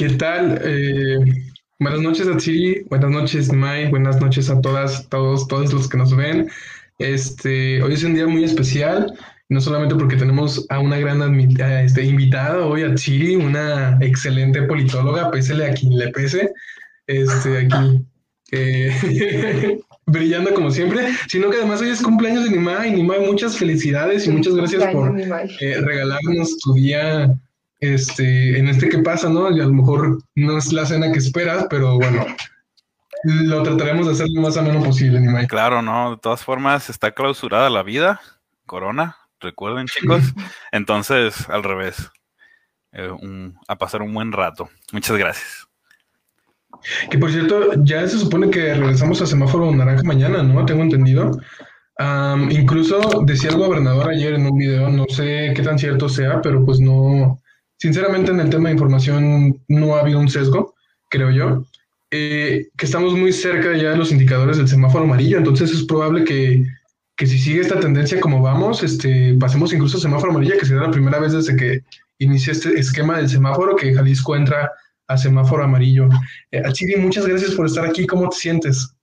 ¿Qué tal? Eh, buenas noches, Atsiri. Buenas noches, Mai. Buenas noches a todas, todos, todos los que nos ven. Este, hoy es un día muy especial, no solamente porque tenemos a una gran este, invitada hoy, a Chiri, una excelente politóloga, pésele a quien le pese, este, aquí, eh, brillando como siempre, sino que además hoy es cumpleaños de Nimai. Nimai, muchas felicidades y muchas gracias por eh, regalarnos tu día este, en este que pasa, ¿no? Y a lo mejor no es la cena que esperas, pero bueno, lo trataremos de hacer lo más ameno posible, Nimai. Claro, no, de todas formas está clausurada la vida, corona, recuerden chicos. Entonces, al revés, eh, a pasar un buen rato. Muchas gracias. Que por cierto, ya se supone que regresamos a semáforo naranja mañana, ¿no? Tengo entendido. incluso decía el gobernador ayer en un video, no sé qué tan cierto sea, pero pues no, sinceramente en el tema de información no ha habido un sesgo, creo yo. Eh, que estamos muy cerca ya de los indicadores del semáforo amarillo, entonces es probable que, si sigue esta tendencia como vamos, este, pasemos incluso a semáforo amarillo, que será la primera vez desde que inicia este esquema del semáforo que Jalisco entra a semáforo amarillo. Eh, Achiri, muchas gracias por estar aquí, ¿cómo te sientes?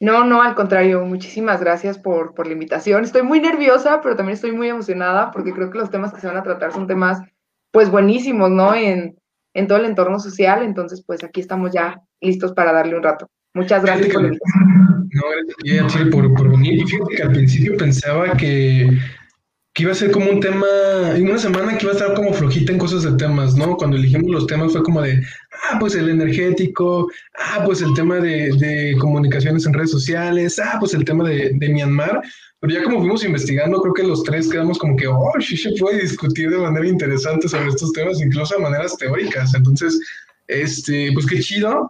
No, no, al contrario, muchísimas gracias por, por la invitación. Estoy muy nerviosa, pero también estoy muy emocionada porque creo que los temas que se van a tratar son temas pues buenísimos, ¿no? En, en todo el entorno social. Entonces, pues aquí estamos ya listos para darle un rato. Muchas gracias por No, gracias por, por venir. Y fíjate que al principio pensaba que, que iba a ser como un tema, en una semana que iba a estar como flojita en cosas de temas, ¿no? Cuando elegimos los temas fue como de, ah, pues el energético, ah, pues el tema de, de comunicaciones en redes sociales, ah, pues el tema de, de Myanmar. Pero ya como fuimos investigando, creo que los tres quedamos como que, oh, sí se puede discutir de manera interesante sobre estos temas, incluso de maneras teóricas. Entonces, este, pues qué chido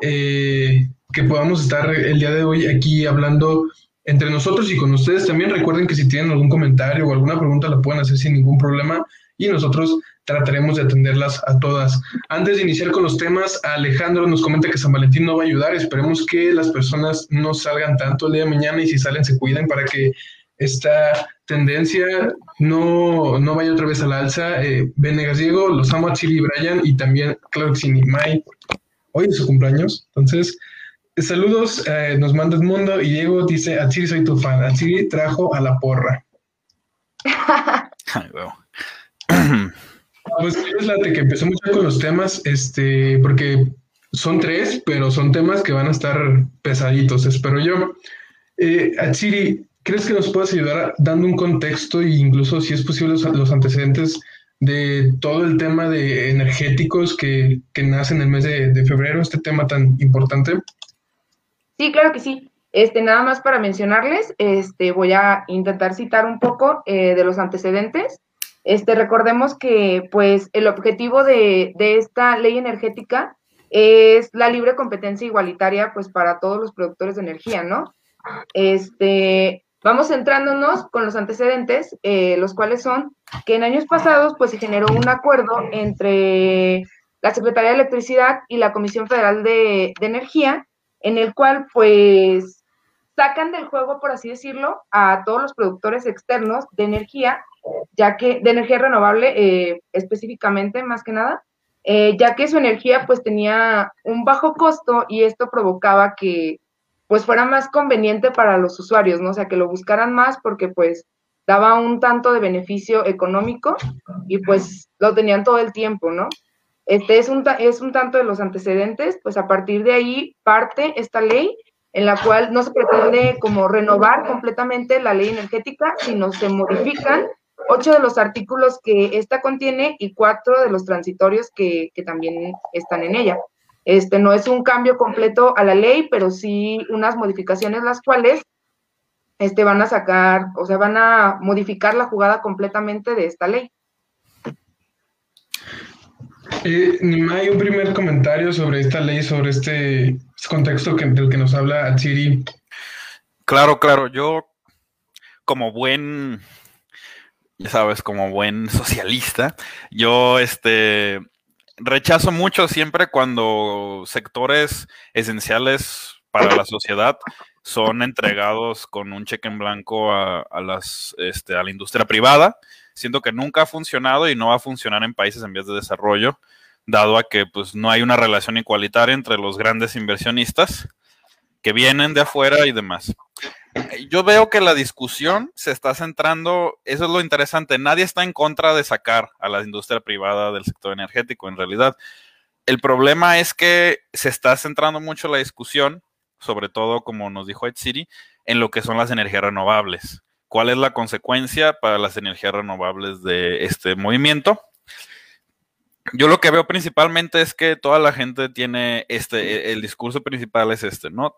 eh, que podamos estar el día de hoy aquí hablando entre nosotros y con ustedes. También recuerden que si tienen algún comentario o alguna pregunta la pueden hacer sin ningún problema y nosotros trataremos de atenderlas a todas. Antes de iniciar con los temas, Alejandro nos comenta que San Valentín no va a ayudar. Esperemos que las personas no salgan tanto el día de mañana y si salen se cuiden para que esta tendencia no, no vaya otra vez al alza. Eh, Venegas Diego, los amo a Chili y Brian y también, claro que. Hoy es su cumpleaños, entonces saludos, eh, nos manda el mundo y Diego dice, a Chiri soy tu fan, a Chiri trajo a la porra. Ay, Pues es la de que empezó mucho con los temas, este, porque son tres, pero son temas que van a estar pesaditos, espero yo. Eh, Achiri, ¿crees que nos puedas ayudar dando un contexto e incluso, si es posible, los, antecedentes de todo el tema de energéticos que, que nace en el mes de, febrero, este tema tan importante? Sí, claro que sí. Este, nada más para mencionarles, este, voy a intentar citar un poco eh, de los antecedentes este, recordemos que pues el objetivo de, esta ley energética es la libre competencia igualitaria pues para todos los productores de energía, ¿no? Este, vamos centrándonos con los antecedentes, eh, los cuales son que en años pasados pues se generó un acuerdo entre la Secretaría de Electricidad y la Comisión Federal de, de Energía, en el cual pues sacan del juego, por así decirlo, a todos los productores externos de energía ya que de energía renovable eh, específicamente, más que nada, eh, ya que su energía pues tenía un bajo costo y esto provocaba que pues fuera más conveniente para los usuarios, ¿no? O sea, que lo buscaran más porque pues daba un tanto de beneficio económico y pues lo tenían todo el tiempo, ¿no? Este es un, es un tanto de los antecedentes, pues a partir de ahí parte esta ley en la cual no se pretende como renovar completamente la ley energética, sino se modifican ocho de los artículos que esta contiene y cuatro de los transitorios que, también están en ella. Este no es un cambio completo a la ley, pero sí unas modificaciones las cuales este, van a sacar, o sea, van a modificar la jugada completamente de esta ley. Eh, hay un primer comentario sobre esta ley, sobre este, contexto que, del que nos habla Atsiri. Claro, claro, yo como buen ya sabes, como buen socialista, yo este rechazo mucho siempre cuando sectores esenciales para la sociedad son entregados con un cheque en blanco a, las, este, a la industria privada. Siento que nunca ha funcionado y no va a funcionar en países en vías de desarrollo. dado a que pues no hay una relación igualitaria entre los grandes inversionistas que vienen de afuera y demás. Yo veo que la discusión se está centrando, eso es lo interesante, nadie está en contra de sacar a la industria privada del sector energético en realidad. El problema es que se está centrando mucho la discusión, sobre todo como nos dijo Ed City, en lo que son las energías renovables. ¿Cuál es la consecuencia para las energías renovables de este movimiento? Yo lo que veo principalmente es que toda la gente tiene este, el discurso principal es este, ¿no?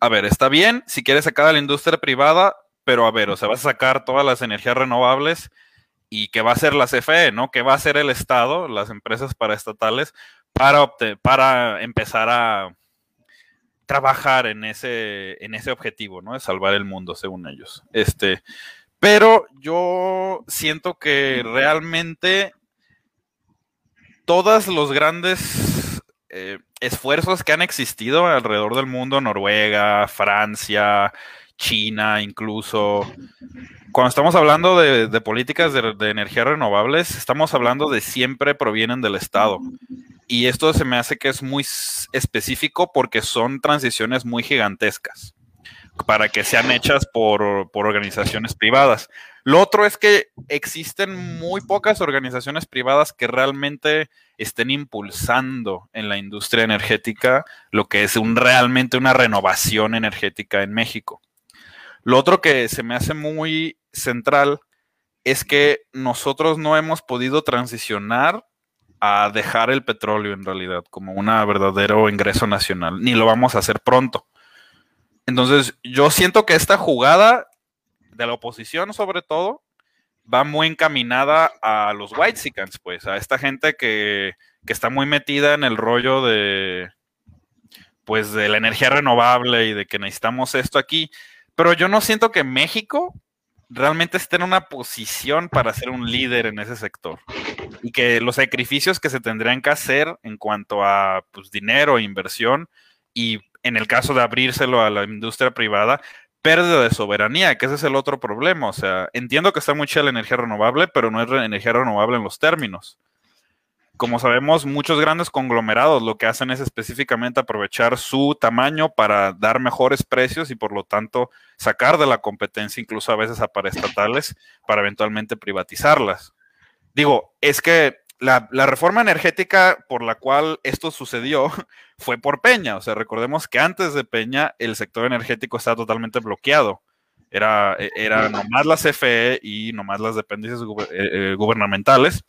A ver, está bien si quieres sacar a la industria privada, pero a ver, o sea, vas a sacar todas las energías renovables y qué va a hacer la CFE, ¿no? ¿Qué va a hacer el Estado, las empresas paraestatales, para, para empezar a trabajar en ese, en ese objetivo, ¿no? De salvar el mundo, según ellos. Este, pero yo siento que realmente todos los grandes eh, esfuerzos que han existido alrededor del mundo, Noruega, Francia, China, incluso, cuando estamos hablando de, políticas de, de energías renovables, estamos hablando de siempre provienen del Estado. Y esto se me hace que es muy específico porque son transiciones muy gigantescas para que sean hechas por, organizaciones privadas. Lo otro es que existen muy pocas organizaciones privadas que realmente estén impulsando en la industria energética lo que es un, realmente una renovación energética en México. Lo otro que se me hace muy central es que nosotros no hemos podido transicionar a dejar el petróleo en realidad como un verdadero ingreso nacional, ni lo vamos a hacer pronto. Entonces, yo siento que esta jugada de la oposición, sobre todo, va muy encaminada a los white pues, a esta gente que, que, está muy metida en el rollo de, pues, de la energía renovable y de que necesitamos esto aquí. Pero yo no siento que México realmente esté en una posición para ser un líder en ese sector. Y que los sacrificios que se tendrían que hacer en cuanto a pues, dinero, inversión y en el caso de abrírselo a la industria privada, pérdida de soberanía, que ese es el otro problema. O sea, entiendo que está muy chida la energía renovable, pero no es energía renovable en los términos como sabemos, muchos grandes conglomerados lo que hacen es específicamente aprovechar su tamaño para dar mejores precios y por lo tanto sacar de la competencia incluso a veces a paraestatales para eventualmente privatizarlas. Digo, es que la, la, reforma energética por la cual esto sucedió fue por Peña. O sea, recordemos que antes de Peña el sector energético estaba totalmente bloqueado. Era, e, era nomás la CFE y nomás las dependencias eh, eh, gubernamentales.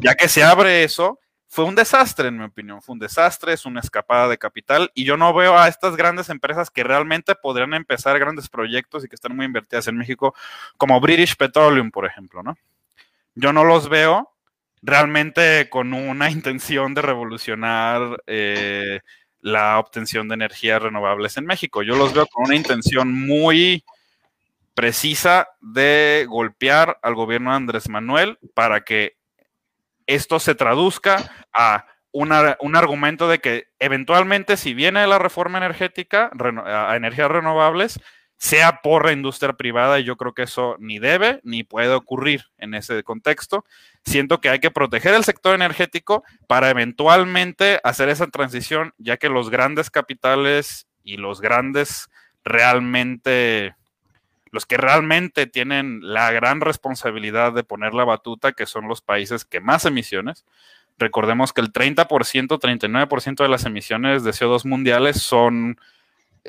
Ya que se abre eso, fue un desastre, en mi opinión. Fue un desastre, es una escapada de capital. Y yo no veo a estas grandes empresas que realmente podrían empezar grandes proyectos y que están muy invertidas en México, como British Petroleum, por ejemplo, ¿no? Yo no los veo realmente con una intención de revolucionar eh, la obtención de energías renovables en México. Yo los veo con una intención muy precisa de golpear al gobierno de Andrés Manuel para que esto se traduzca a un argumento de que eventualmente si viene la reforma energética a energías renovables, sea por la industria privada y yo creo que eso ni debe ni puede ocurrir en ese contexto. Siento que hay que proteger el sector energético para eventualmente hacer esa transición, ya que los grandes capitales y los grandes realmente los que realmente tienen la gran responsabilidad de poner la batuta, que son los países que más emisiones. Recordemos que el 30%, 39% de las emisiones de CO2 mundiales son,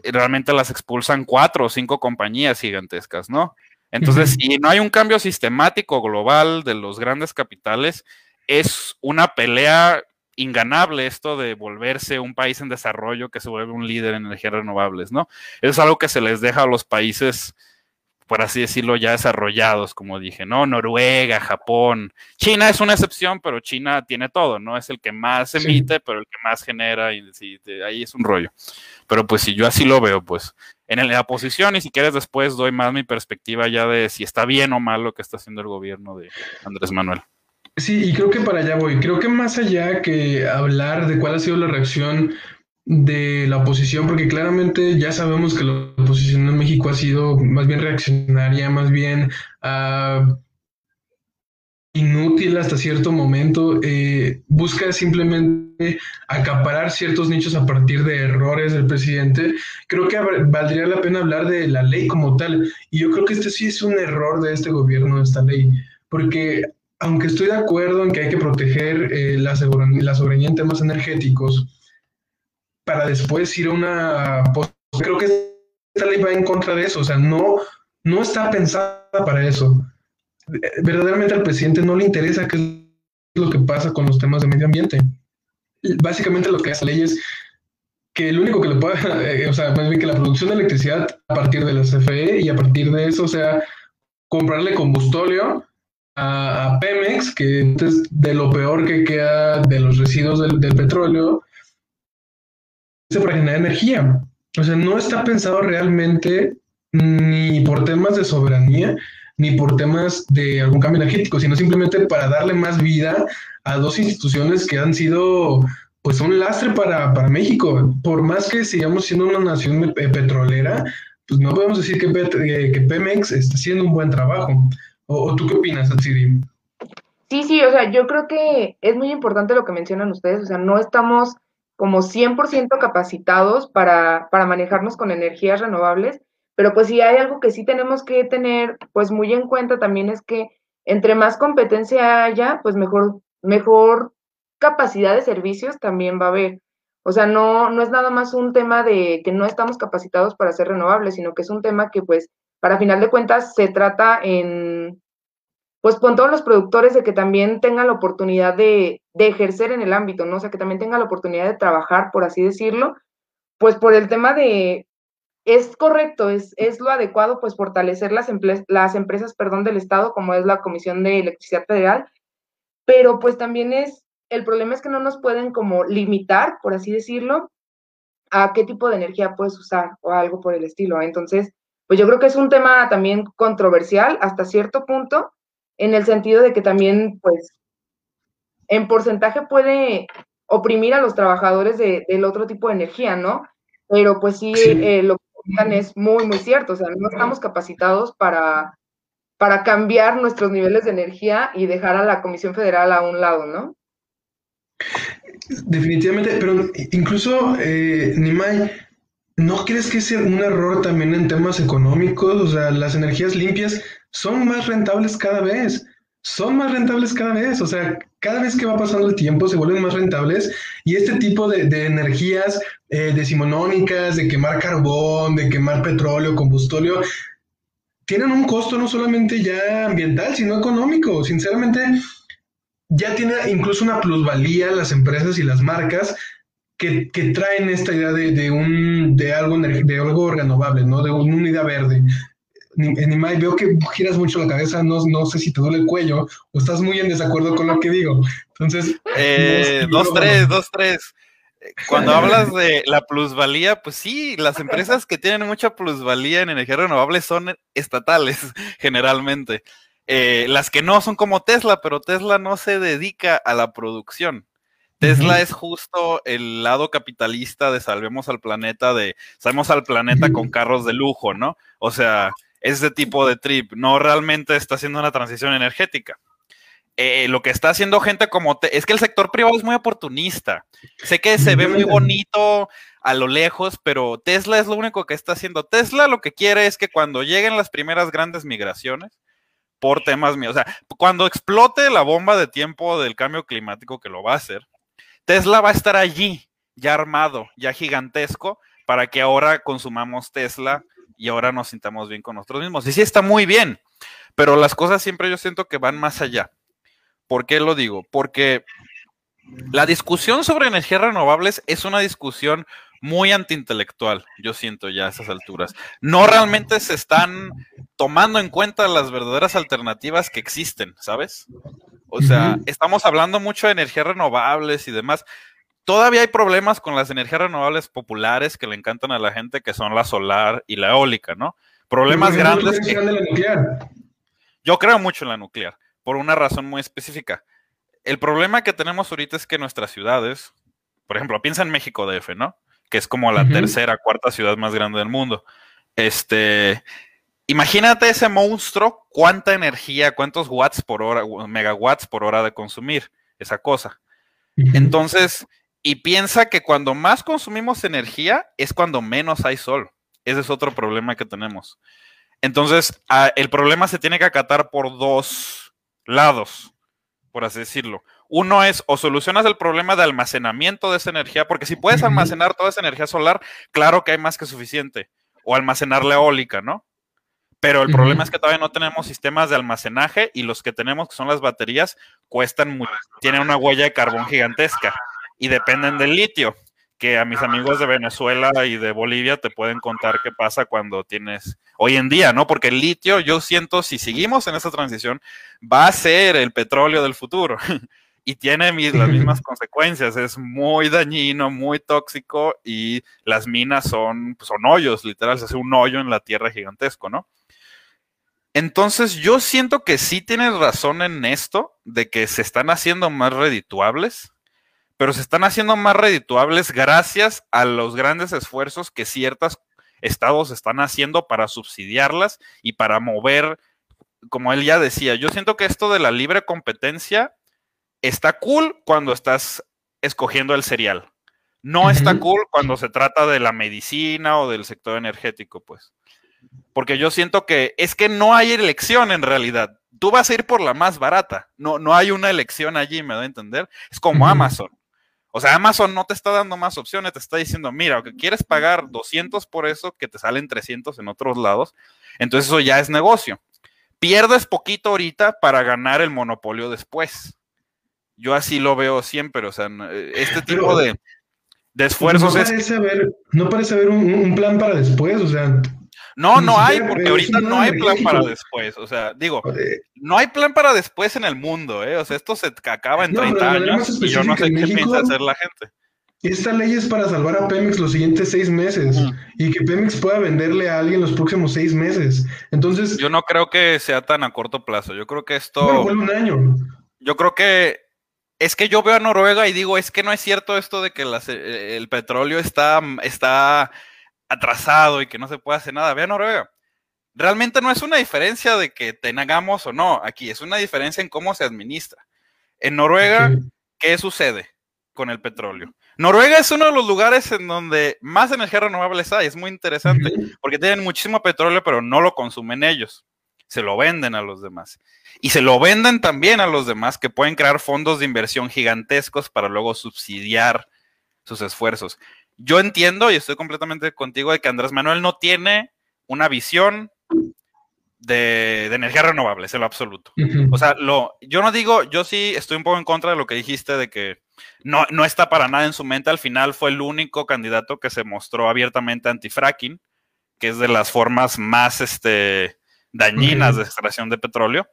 realmente las expulsan cuatro o cinco compañías gigantescas, ¿no? Entonces, si no hay un cambio sistemático global de los grandes capitales, es una pelea inganable esto de volverse un país en desarrollo que se vuelve un líder en energías renovables, ¿no? es algo que se les deja a los países por así decirlo, ya desarrollados, como dije, ¿no? Noruega, Japón. China es una excepción, pero China tiene todo, ¿no? Es el que más emite, pero el que más genera, y ahí es un rollo. Pero pues si yo así lo veo, pues en la posición, y si quieres después doy más mi perspectiva ya de si está bien o mal lo que está haciendo el gobierno de Andrés Manuel. Sí, y creo que para allá voy. Creo que más allá que hablar de cuál ha sido la reacción de la oposición, porque claramente ya sabemos que la oposición en México ha sido más bien reaccionaria, más bien uh, inútil hasta cierto momento, eh, busca simplemente acaparar ciertos nichos a partir de errores del presidente, creo que valdría la pena hablar de la ley como tal. Y yo creo que este sí es un error de este gobierno, esta ley, porque aunque estoy de acuerdo en que hay que proteger eh, la, la soberanía en temas energéticos, para después ir a una... Creo que esta ley va en contra de eso, o sea, no, no está pensada para eso verdaderamente al presidente no le interesa qué es lo que pasa con los temas de medio ambiente. Básicamente lo que hace la ley es que el único que le puede, eh, o sea, más bien que la producción de electricidad a partir de la CFE y a partir de eso, sea, comprarle combustóleo a, Pemex, que es de lo peor que queda de los residuos del petróleo, para generar energía. O sea, no está pensado realmente ni por temas de soberanía, ni por temas de algún cambio energético, sino simplemente para darle más vida a dos instituciones que han sido pues un lastre para, México. Por más que sigamos siendo una nación petrolera, pues no podemos decir que, eh, que Pemex está haciendo un buen trabajo. ¿O, tú qué opinas, Atsiri? Sí, sí, o sea, yo creo que es muy importante lo que mencionan ustedes, o sea, no estamos como 100% capacitados para, para manejarnos con energías renovables pero pues si hay algo que sí tenemos que tener pues muy en cuenta también es que entre más competencia haya, pues mejor, mejor capacidad de servicios también va a haber. O sea, no, no es nada más un tema de que no estamos capacitados para ser renovables, sino que es un tema que pues para final de cuentas se trata en, pues con todos los productores de que también tengan la oportunidad de, de ejercer en el ámbito, ¿no? O sea, que también tengan la oportunidad de trabajar, por así decirlo, pues por el tema de, es correcto, es, es lo adecuado, pues fortalecer las, las empresas perdón, del Estado, como es la Comisión de Electricidad Federal, pero pues también es, el problema es que no nos pueden como limitar, por así decirlo, a qué tipo de energía puedes usar o algo por el estilo. Entonces, pues yo creo que es un tema también controversial hasta cierto punto, en el sentido de que también, pues, en porcentaje puede oprimir a los trabajadores de, del otro tipo de energía, ¿no? Pero pues sí, Eh, lo es muy, muy cierto. O sea, no estamos capacitados para, para cambiar nuestros niveles de energía y dejar a la Comisión Federal a un lado, ¿no? Definitivamente, pero incluso, eh, Nimay, ¿no crees que sea un error también en temas económicos? O sea, las energías limpias son más rentables cada vez son más rentables cada vez, o sea, cada vez que va pasando el tiempo se vuelven más rentables y este tipo de, energías eh, decimonónicas, de quemar carbón, de quemar petróleo, combustóleo, tienen un costo no solamente ya ambiental, sino económico. Sinceramente, ya tiene incluso una plusvalía las empresas y las marcas que, traen esta idea de, un, de, algo, de algo renovable, ¿no? De una unidad verde. Nimai, veo que giras mucho la cabeza, no, no sé si te duele el cuello o estás muy en desacuerdo con lo que digo. Entonces, eh, dos, tres, dos, tres. Cuando hablas de la plusvalía, pues sí, las empresas que tienen mucha plusvalía en energía renovable son estatales, generalmente. Eh, las que no son como Tesla, pero Tesla no se dedica a la producción. Tesla es justo el lado capitalista de salvemos al planeta, de salvemos al planeta con carros de lujo, ¿no? O sea, ese tipo de trip, no realmente está haciendo una transición energética. Eh, lo que está haciendo gente como es que el sector privado es muy oportunista. Sé que se ve muy bonito a lo lejos, pero Tesla es lo único que está haciendo. Tesla lo que quiere es que cuando lleguen las primeras grandes migraciones, por temas míos, o sea, cuando explote la bomba de tiempo del cambio climático que lo va a hacer, Tesla va a estar allí, ya armado, ya gigantesco, para que ahora consumamos Tesla y ahora nos sintamos bien con nosotros mismos. Y sí está muy bien, pero las cosas siempre yo siento que van más allá. ¿Por qué lo digo? Porque la discusión sobre energías renovables es una discusión muy antiintelectual, yo siento ya a esas alturas. No realmente se están tomando en cuenta las verdaderas alternativas que existen, ¿sabes? O sea, estamos hablando mucho de energías renovables y demás, Todavía hay problemas con las energías renovables populares que le encantan a la gente, que son la solar y la eólica, ¿no? Problemas grandes. Yo creo mucho en la nuclear, por una razón muy específica. El problema que tenemos ahorita es que nuestras ciudades, por ejemplo, piensa en México DF, ¿no? Que es como la tercera, cuarta ciudad más grande del mundo. Este, Imagínate ese monstruo, cuánta energía, cuántos watts por hora, megawatts por hora de consumir esa cosa. Entonces, y piensa que cuando más consumimos energía es cuando menos hay sol. Ese es otro problema que tenemos. Entonces, el problema se tiene que acatar por dos lados, por así decirlo. Uno es o solucionas el problema de almacenamiento de esa energía, porque si puedes almacenar toda esa energía solar, claro que hay más que suficiente. O almacenar la eólica, ¿no? Pero el problema es que todavía no tenemos sistemas de almacenaje y los que tenemos, que son las baterías, cuestan mucho, tienen una huella de carbón gigantesca y dependen del litio, que a mis amigos de Venezuela y de Bolivia te pueden contar qué pasa cuando tienes hoy en día, ¿no? Porque el litio, yo siento, si seguimos en esa transición, va a ser el petróleo del futuro. y tiene las mismas consecuencias. Es muy dañino, muy tóxico y las minas son, son hoyos, literal, se hace un hoyo en la tierra gigantesco, ¿no? Entonces yo siento que sí tienes razón en esto, de que se están haciendo más redituables, pero se están haciendo más redituables gracias a los grandes esfuerzos que ciertos estados están haciendo para subsidiarlas y para mover, como él ya decía, yo siento que esto de la libre competencia está cool cuando estás escogiendo el cereal. No está cool cuando se trata de la medicina o del sector energético, pues porque yo siento que es que no hay elección en realidad. Tú vas a ir por la más barata. No, no hay una elección allí, me da a entender. Es como Amazon. O sea, Amazon no te está dando más opciones, te está diciendo, mira, que quieres pagar 200 por eso, que te salen 300 en otros lados, entonces eso ya es negocio. Pierdes poquito ahorita para ganar el monopolio después. Yo así lo veo siempre, o sea, este tipo de, esfuerzos no parece Haber, no parece haber un, plan para después, o sea, no, no hay, porque ahorita no hay plan para después. O sea, digo, no hay plan para después en el mundo, ¿eh? O sea, esto se acaba en 30 años y yo no sé qué piensa hacer la gente. Esta ley es para salvar a Pemex los siguientes seis meses y que Pemex pueda venderle a alguien los próximos seis meses. Entonces. Yo no creo que sea tan a corto plazo. Yo creo que esto. un año. Yo creo que. Es que yo veo a Noruega y digo, es que no es cierto esto de que eh, el petróleo está, está atrasado y que no se puede hacer nada. Vean Noruega. Realmente no es una diferencia de que tengamos o no aquí, es una diferencia en cómo se administra. En Noruega, ¿qué sucede con el petróleo? Noruega es uno de los lugares en donde más energía renovables hay, es muy interesante, porque tienen muchísimo petróleo, pero no lo consumen ellos, se lo venden a los demás. Y se lo venden también a los demás que pueden crear fondos de inversión gigantescos para luego subsidiar sus esfuerzos yo entiendo y estoy completamente contigo de que Andrés Manuel no tiene una visión de, energía renovable, en lo absoluto. O sea, lo, yo no digo, yo sí estoy un poco en contra de lo que dijiste de que no, no está para nada en su mente. Al final fue el único candidato que se mostró abiertamente anti-fracking, que es de las formas más este, dañinas de extracción de petróleo.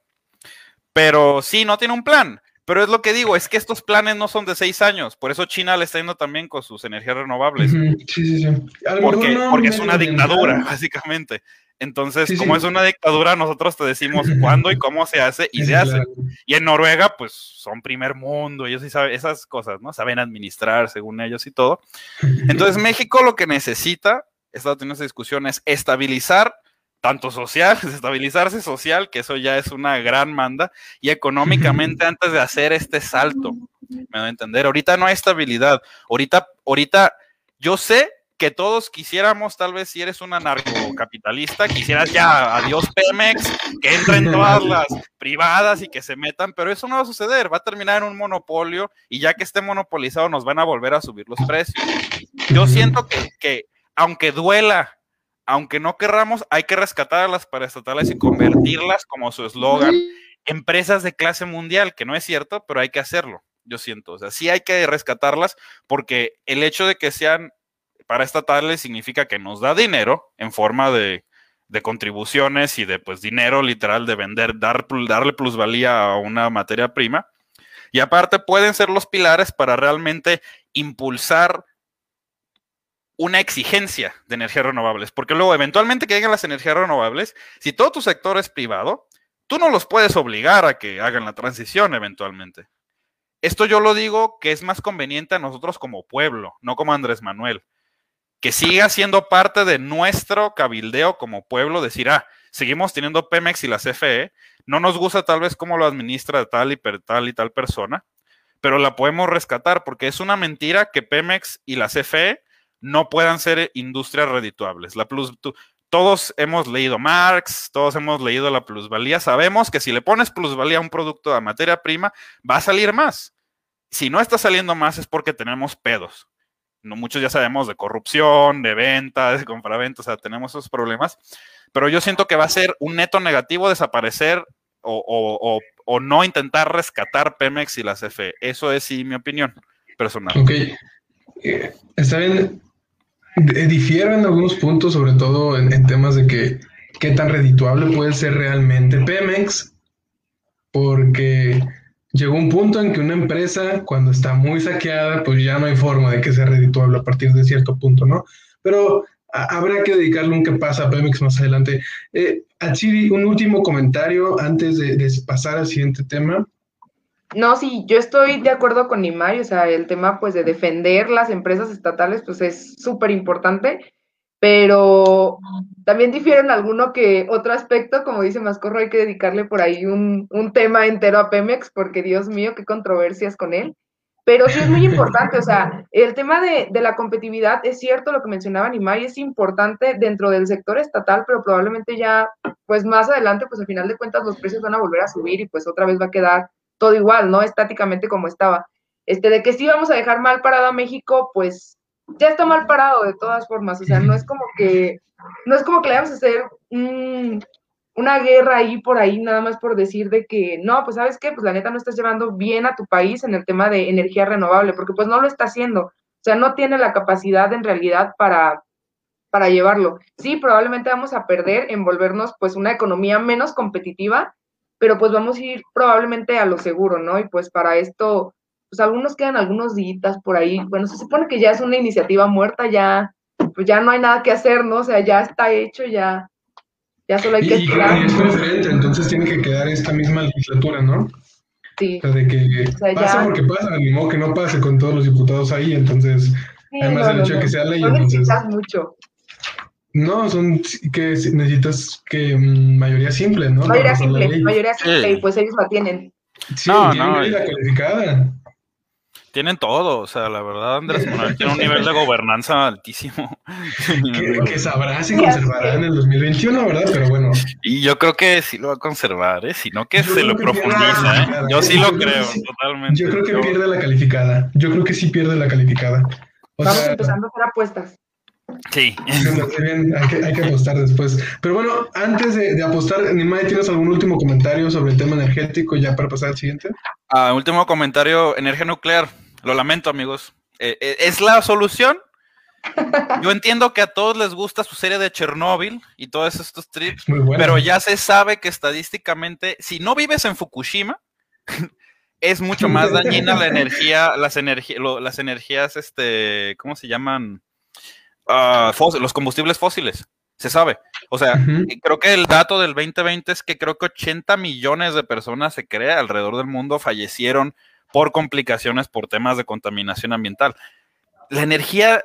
Pero sí, no tiene un plan. Pero es lo que digo, es que estos planes no son de seis años, por eso China le está yendo también con sus energías renovables. Sí, sí, sí. Porque, porque es una dictadura, básicamente. Entonces, como es una dictadura, nosotros te decimos cuándo y cómo se hace y se hace. Y en Noruega, pues son primer mundo, ellos sí saben esas cosas, ¿no? Saben administrar según ellos y todo. Entonces, México lo que necesita, he estado teniendo esa discusión, es estabilizar tanto social, estabilizarse social, que eso ya es una gran manda, y económicamente antes de hacer este salto. Me voy a entender. Ahorita no hay estabilidad. Ahorita, ahorita, yo sé que todos quisiéramos, tal vez si eres un anarcocapitalista, quisieras ya, adiós Pemex, que entren todas las privadas y que se metan, pero eso no va a suceder, va a terminar en un monopolio y ya que esté monopolizado nos van a volver a subir los precios. Yo siento que, que aunque duela aunque no querramos, hay que rescatar a las paraestatales y convertirlas, como su eslogan, empresas de clase mundial, que no es cierto, pero hay que hacerlo, yo siento. O sea, sí hay que rescatarlas porque el hecho de que sean paraestatales significa que nos da dinero en forma de, contribuciones y de pues dinero literal de vender, dar, darle plusvalía a una materia prima. Y aparte pueden ser los pilares para realmente impulsar una exigencia de energías renovables, porque luego eventualmente que lleguen las energías renovables, si todo tu sector es privado, tú no los puedes obligar a que hagan la transición eventualmente. Esto yo lo digo que es más conveniente a nosotros como pueblo, no como Andrés Manuel, que siga siendo parte de nuestro cabildeo como pueblo, decir, ah, seguimos teniendo Pemex y la CFE, no nos gusta tal vez cómo lo administra tal y tal y tal persona, pero la podemos rescatar porque es una mentira que Pemex y la CFE no puedan ser industrias redituables. La plus, todos hemos leído Marx, todos hemos leído la plusvalía, sabemos que si le pones plusvalía a un producto de materia prima, va a salir más. Si no está saliendo más es porque tenemos pedos. No, muchos ya sabemos de corrupción, de venta, de compraventa, o sea, tenemos esos problemas. Pero yo siento que va a ser un neto negativo desaparecer o, no intentar rescatar Pemex y la CFE. Eso es sí mi opinión personal. Ok. Eh, está bien. Difiero en algunos puntos, sobre todo en, temas de que qué tan redituable puede ser realmente Pemex, porque llegó un punto en que una empresa, cuando está muy saqueada, pues ya no hay forma de que sea redituable a partir de cierto punto, ¿no? Pero habrá que dedicarle un que pasa a Pemex más adelante. Eh, Achiri, un último comentario antes de, pasar al siguiente tema. No, sí, yo estoy de acuerdo con Nimay, o sea, el tema pues de defender las empresas estatales pues es súper importante, pero también difieren alguno que otro aspecto, como dice Mascorro, hay que dedicarle por ahí un, un tema entero a Pemex, porque Dios mío, qué controversias con él. Pero sí es muy importante, o sea, el tema de, de, la competitividad es cierto lo que mencionaba Nimay, es importante dentro del sector estatal, pero probablemente ya, pues más adelante, pues al final de cuentas los precios van a volver a subir y pues otra vez va a quedar todo igual, ¿no? Estáticamente como estaba. Este, de que sí vamos a dejar mal parado a México, pues ya está mal parado de todas formas, o sea, no es como que, no es como que le vamos a hacer una guerra ahí por ahí, nada más por decir de que, no, pues sabes qué, pues la neta no estás llevando bien a tu país en el tema de energía renovable, porque pues no lo está haciendo, o sea, no tiene la capacidad en realidad para, para llevarlo. Sí, probablemente vamos a perder en volvernos pues una economía menos competitiva, pero pues vamos a ir probablemente a lo seguro, ¿no? Y pues para esto, pues algunos quedan algunos días por ahí. Bueno, se supone que ya es una iniciativa muerta, ya, pues ya no hay nada que hacer, ¿no? O sea, ya está hecho, ya, ya solo hay que y, esperar. Y es preferente, entonces tiene que quedar esta misma legislatura, ¿no? Sí. O sea, de que o pasa porque pasa, ni modo que no pase con todos los diputados ahí, entonces, además del hecho de que sea ley, entonces... mucho. No, son que necesitas que mm, mayoría simple, ¿no? Mayoría simple, mayoría simple, y pues ellos la tienen. Sí, no, tienen no, la calificada. Tienen todo, o sea, la verdad, Andrés Manuel tiene un nivel de gobernanza altísimo. que, sabrá si conservará en el 2021, ¿verdad? Pero bueno. Y yo creo que sí lo va a conservar, ¿eh? Si no que se lo profundiza, ¿eh? Yo sí lo creo, totalmente. Yo creo que pierde la calificada. Yo creo que sí pierde la calificada. Vamos empezando a hacer apuestas. Sí. hay, que, apostar después. Pero bueno, antes de, apostar, Nimai, ¿tienes algún último comentario sobre el tema energético ya para pasar al siguiente? Ah, último comentario, energía nuclear. Lo lamento, amigos. Eh, eh, ¿Es la solución? Yo entiendo que a todos les gusta su serie de Chernóbil y todos estos trips, pero ya se sabe que estadísticamente, si no vives en Fukushima, es mucho más dañina la energía, las, energías, las energías, este, ¿cómo se llaman? Ah, los combustibles fósiles, se sabe. O sea, creo que el dato del 2020 es que creo que 80 millones de personas, se cree, alrededor del mundo fallecieron por complicaciones por temas de contaminación ambiental. La energía,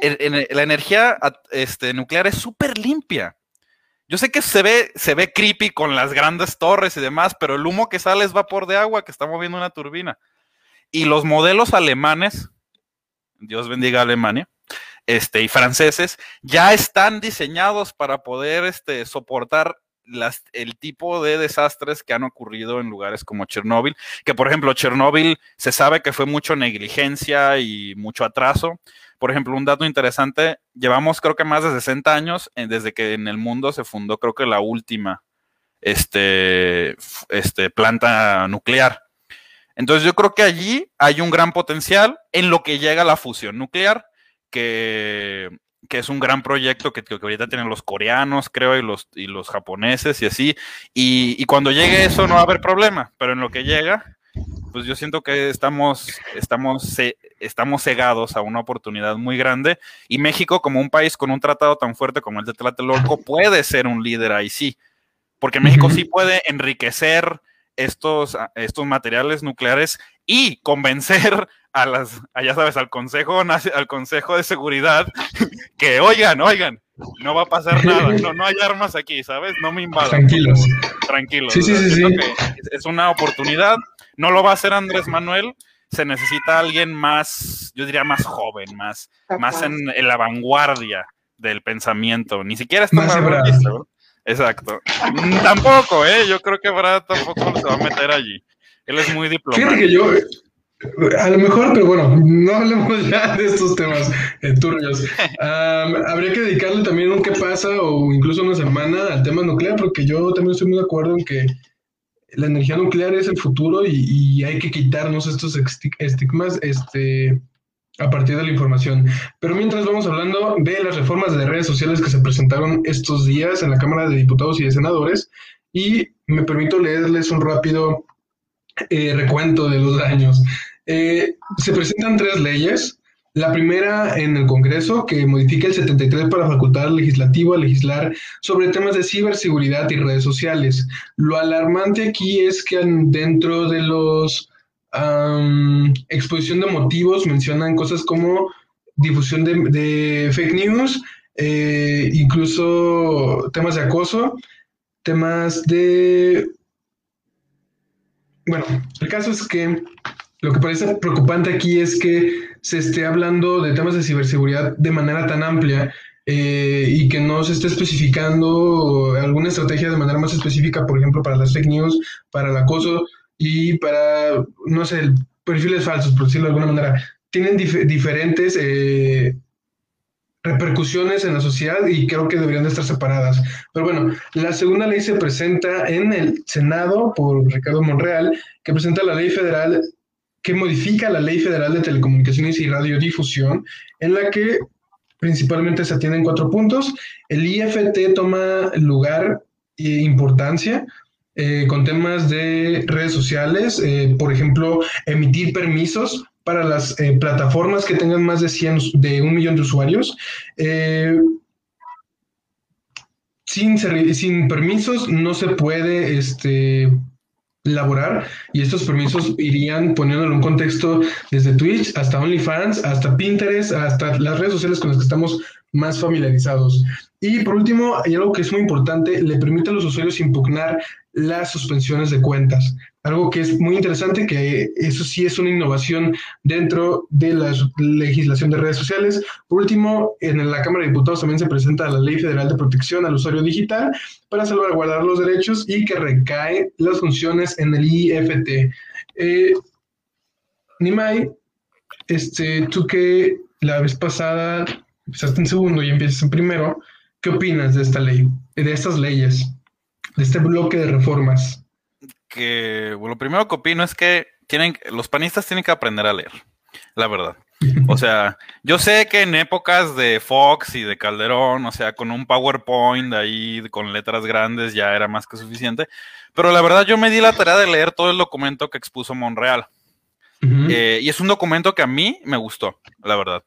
la energía este, nuclear es súper limpia. Yo sé que se ve, se ve creepy con las grandes torres y demás, pero el humo que sale es vapor de agua que está moviendo una turbina. Y los modelos alemanes, Dios bendiga a Alemania, este, y franceses ya están diseñados para poder este, soportar las, el tipo de desastres que han ocurrido en lugares como Chernóbil, que por ejemplo Chernóbil se sabe que fue mucho negligencia y mucho atraso. Por ejemplo, un dato interesante, llevamos creo que más de 60 años desde que en el mundo se fundó creo que la última este, este, planta nuclear. Entonces yo creo que allí hay un gran potencial en lo que llega la fusión nuclear que, es un gran proyecto que, que, ahorita tienen los coreanos, creo, y los, y los japoneses y así. Y, cuando llegue eso no va a haber problema, pero en lo que llega, pues yo siento que estamos, estamos, estamos cegados a una oportunidad muy grande y México como un país con un tratado tan fuerte como el de Tlatelolco puede ser un líder ahí sí, porque México sí puede enriquecer estos, estos materiales nucleares y convencer a las, ya sabes, al Consejo, al Consejo de Seguridad que, oigan, oigan, no va a pasar nada, no, no hay armas aquí, ¿sabes? No me invadan. Tranquilos. Tranquilos. Sí, sí, sí, sí. Es una oportunidad, no lo va a hacer Andrés Manuel, se necesita alguien más, yo diría más joven, más, más en, la vanguardia del pensamiento, ni siquiera está más Exacto. tampoco, ¿eh? Yo creo que Brad tampoco se va a meter allí. Él es muy diplomático. Fíjate que yo, a lo mejor, pero bueno, no hablemos ya de estos temas eh, turbios. habría que dedicarle también un qué pasa o incluso una semana al tema nuclear, porque yo también estoy muy de acuerdo en que la energía nuclear es el futuro y, hay que quitarnos estos estigmas este, a partir de la información. Pero mientras vamos hablando de las reformas de redes sociales que se presentaron estos días en la Cámara de Diputados y de Senadores, y me permito leerles un rápido eh, recuento de los daños. Eh, se presentan tres leyes. La primera en el Congreso, que modifica el 73 para facultar al legislativo a legislar sobre temas de ciberseguridad y redes sociales. Lo alarmante aquí es que dentro de los exposición de motivos mencionan cosas como difusión de, fake news, eh, incluso temas de acoso, temas de bueno, el caso es que lo que parece preocupante aquí es que se esté hablando de temas de ciberseguridad de manera tan amplia eh, y que no se esté especificando alguna estrategia de manera más específica, por ejemplo, para las fake news, para el acoso y para, no sé, perfiles falsos, por decirlo de alguna manera. Tienen diferentes eh, repercusiones en la sociedad y creo que deberían de estar separadas. Pero bueno, la segunda ley se presenta en el Senado por Ricardo Monreal, que presenta la ley federal que modifica la ley federal de telecomunicaciones y radiodifusión, en la que principalmente se atienden cuatro puntos. El IFT toma lugar e importancia eh, con temas de redes sociales, eh, por ejemplo, emitir permisos para las eh, plataformas que tengan más de 100, de un millón de usuarios. Eh, sin, sin permisos no se puede este, laborar y estos permisos irían poniéndolo en un contexto desde Twitch hasta OnlyFans, hasta Pinterest, hasta las redes sociales con las que estamos más familiarizados. Y por último, algo que es muy importante, le permite a los usuarios impugnar las suspensiones de cuentas. Algo que es muy interesante, que eso sí es una innovación dentro de la legislación de redes sociales. Por último, en la Cámara de Diputados también se presenta la Ley Federal de Protección al Usuario Digital para salvaguardar los derechos y que recae las funciones en el IFT. Eh, Nimai, este, tú que la vez pasada empezaste en segundo y empiezas en primero, ¿qué opinas de esta ley, de estas leyes, de este bloque de reformas? Que lo primero que opino es que tienen, los panistas tienen que aprender a leer, la verdad. O sea, yo sé que en épocas de Fox y de Calderón, o sea, con un PowerPoint ahí con letras grandes ya era más que suficiente, pero la verdad yo me di la tarea de leer todo el documento que expuso Monreal. Eh, y es un documento que a mí me gustó, la verdad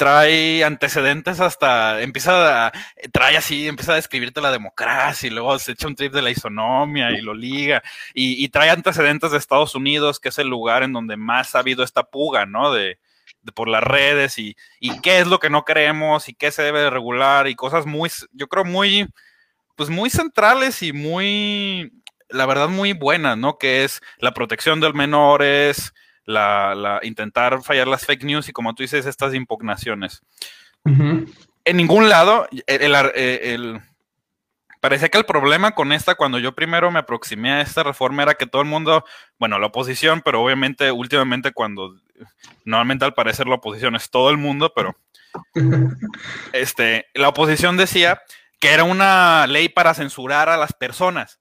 trae antecedentes hasta, empieza a, trae así, empieza a describirte la democracia y luego se echa un trip de la isonomia y lo liga y, trae antecedentes de Estados Unidos, que es el lugar en donde más ha habido esta puga, ¿no? De, por las redes y, y, qué es lo que no creemos y qué se debe regular y cosas muy, yo creo muy, pues muy centrales y muy, la verdad muy buenas, ¿no? Que es la protección de los menores, la, intentar fallar las fake news y como tú dices, estas impugnaciones. En ningún lado, el, parecía que el problema con esta, cuando yo primero me aproximé a esta reforma, era que todo el mundo, bueno, la oposición, pero obviamente últimamente cuando, normalmente al parecer la oposición es todo el mundo, pero este, la oposición decía que era una ley para censurar a las personas.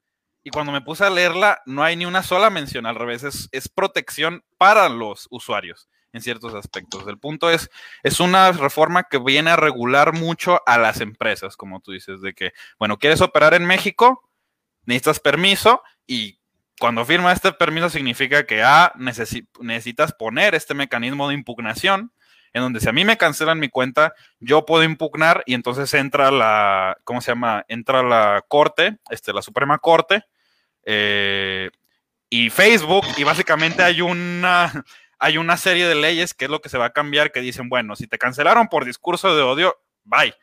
Y cuando me puse a leerla, no hay ni una sola mención, al revés, es, protección para los usuarios en ciertos aspectos. El punto es, es una reforma que viene a regular mucho a las empresas, como tú dices, de que, bueno, quieres operar en México, necesitas permiso y cuando firma este permiso significa que A, necesitas poner este mecanismo de impugnación, en donde si a mí me cancelan mi cuenta, yo puedo impugnar y entonces entra la, ¿cómo se llama? Entra la corte, este, la Suprema Corte, eh, y Facebook, y básicamente hay una, hay una serie de leyes que es lo que se va a cambiar, que dicen, bueno, si te cancelaron por discurso de odio, bye.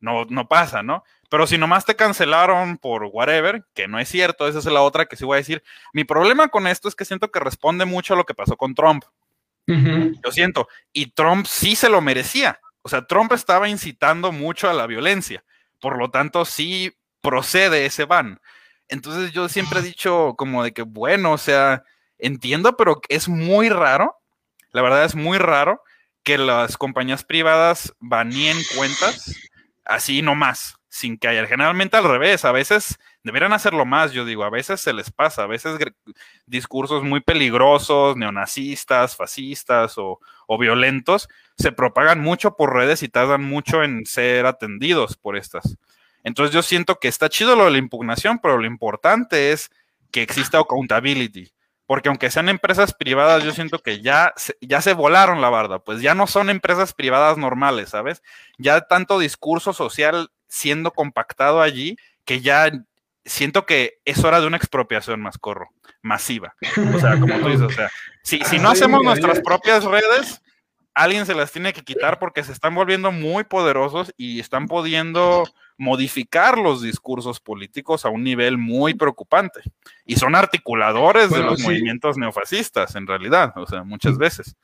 no, no pasa, ¿no? Pero si nomás te cancelaron por whatever, que no es cierto, esa es la otra que sí voy a decir. Mi problema con esto es que siento que responde mucho a lo que pasó con Trump. Yo siento. Y Trump sí se lo merecía. O sea, Trump estaba incitando mucho a la violencia. Por lo tanto, sí procede ese ban. Entonces yo siempre he dicho como de que, bueno, o sea, entiendo, pero es muy raro. La verdad es muy raro que las compañías privadas baneen cuentas así nomás, sin que haya. Generalmente al revés, a veces deberían hacerlo más, yo digo, a veces se les pasa, a veces discursos muy peligrosos, neonazistas, fascistas o, o violentos, se propagan mucho por redes y tardan mucho en ser atendidos por estas. Entonces yo siento que está chido lo de la impugnación, pero lo importante es que exista accountability porque aunque sean empresas privadas, yo siento que ya, ya se volaron la barda, pues ya no son empresas privadas normales, ¿sabes? Ya tanto discurso social siendo compactado allí que ya siento que es hora de una expropiación más corro, masiva. O sea, como tú dices, o sea, si, si no hacemos nuestras propias redes, alguien se las tiene que quitar porque se están volviendo muy poderosos y están pudiendo modificar los discursos políticos a un nivel muy preocupante. Y son articuladores de los movimientos neofascistas, en realidad, o sea, muchas veces.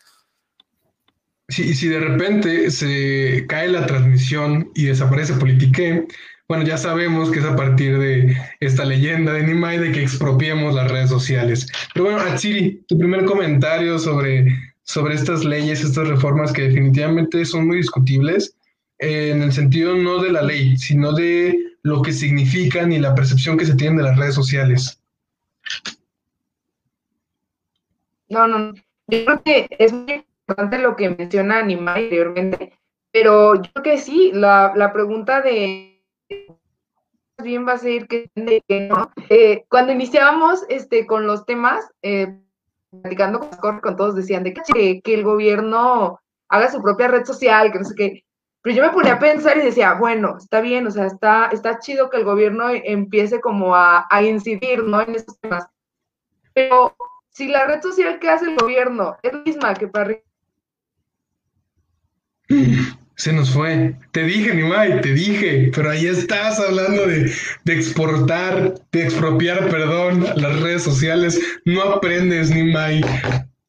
Sí, si de repente se cae la transmisión y desaparece Politique, bueno, ya sabemos que es a partir de esta leyenda de Nimai de que expropiemos las redes sociales. Pero bueno, Atsiri, tu primer comentario sobre, sobre estas leyes, estas reformas que definitivamente son muy discutibles en el sentido no de la ley, sino de lo que significan y la percepción que se tiene de las redes sociales. No, no, yo creo que es muy importante lo que menciona Anima anteriormente, pero yo creo que sí, la, la pregunta de bien va a ser que, no. Eh, cuando iniciábamos este, con los temas, eh, platicando con, con todos, decían de que, que el gobierno haga su propia red social, que no sé qué. Pero yo me ponía a pensar y decía, bueno, está bien, o sea, está, está chido que el gobierno empiece como a, incidir, ¿no? En estos temas. Pero si la red social que hace el gobierno es la misma que para... Se nos fue. Te dije, Nimai, te dije, pero ahí estás hablando de, de, exportar, de expropiar, perdón, las redes sociales. No aprendes, Nimai.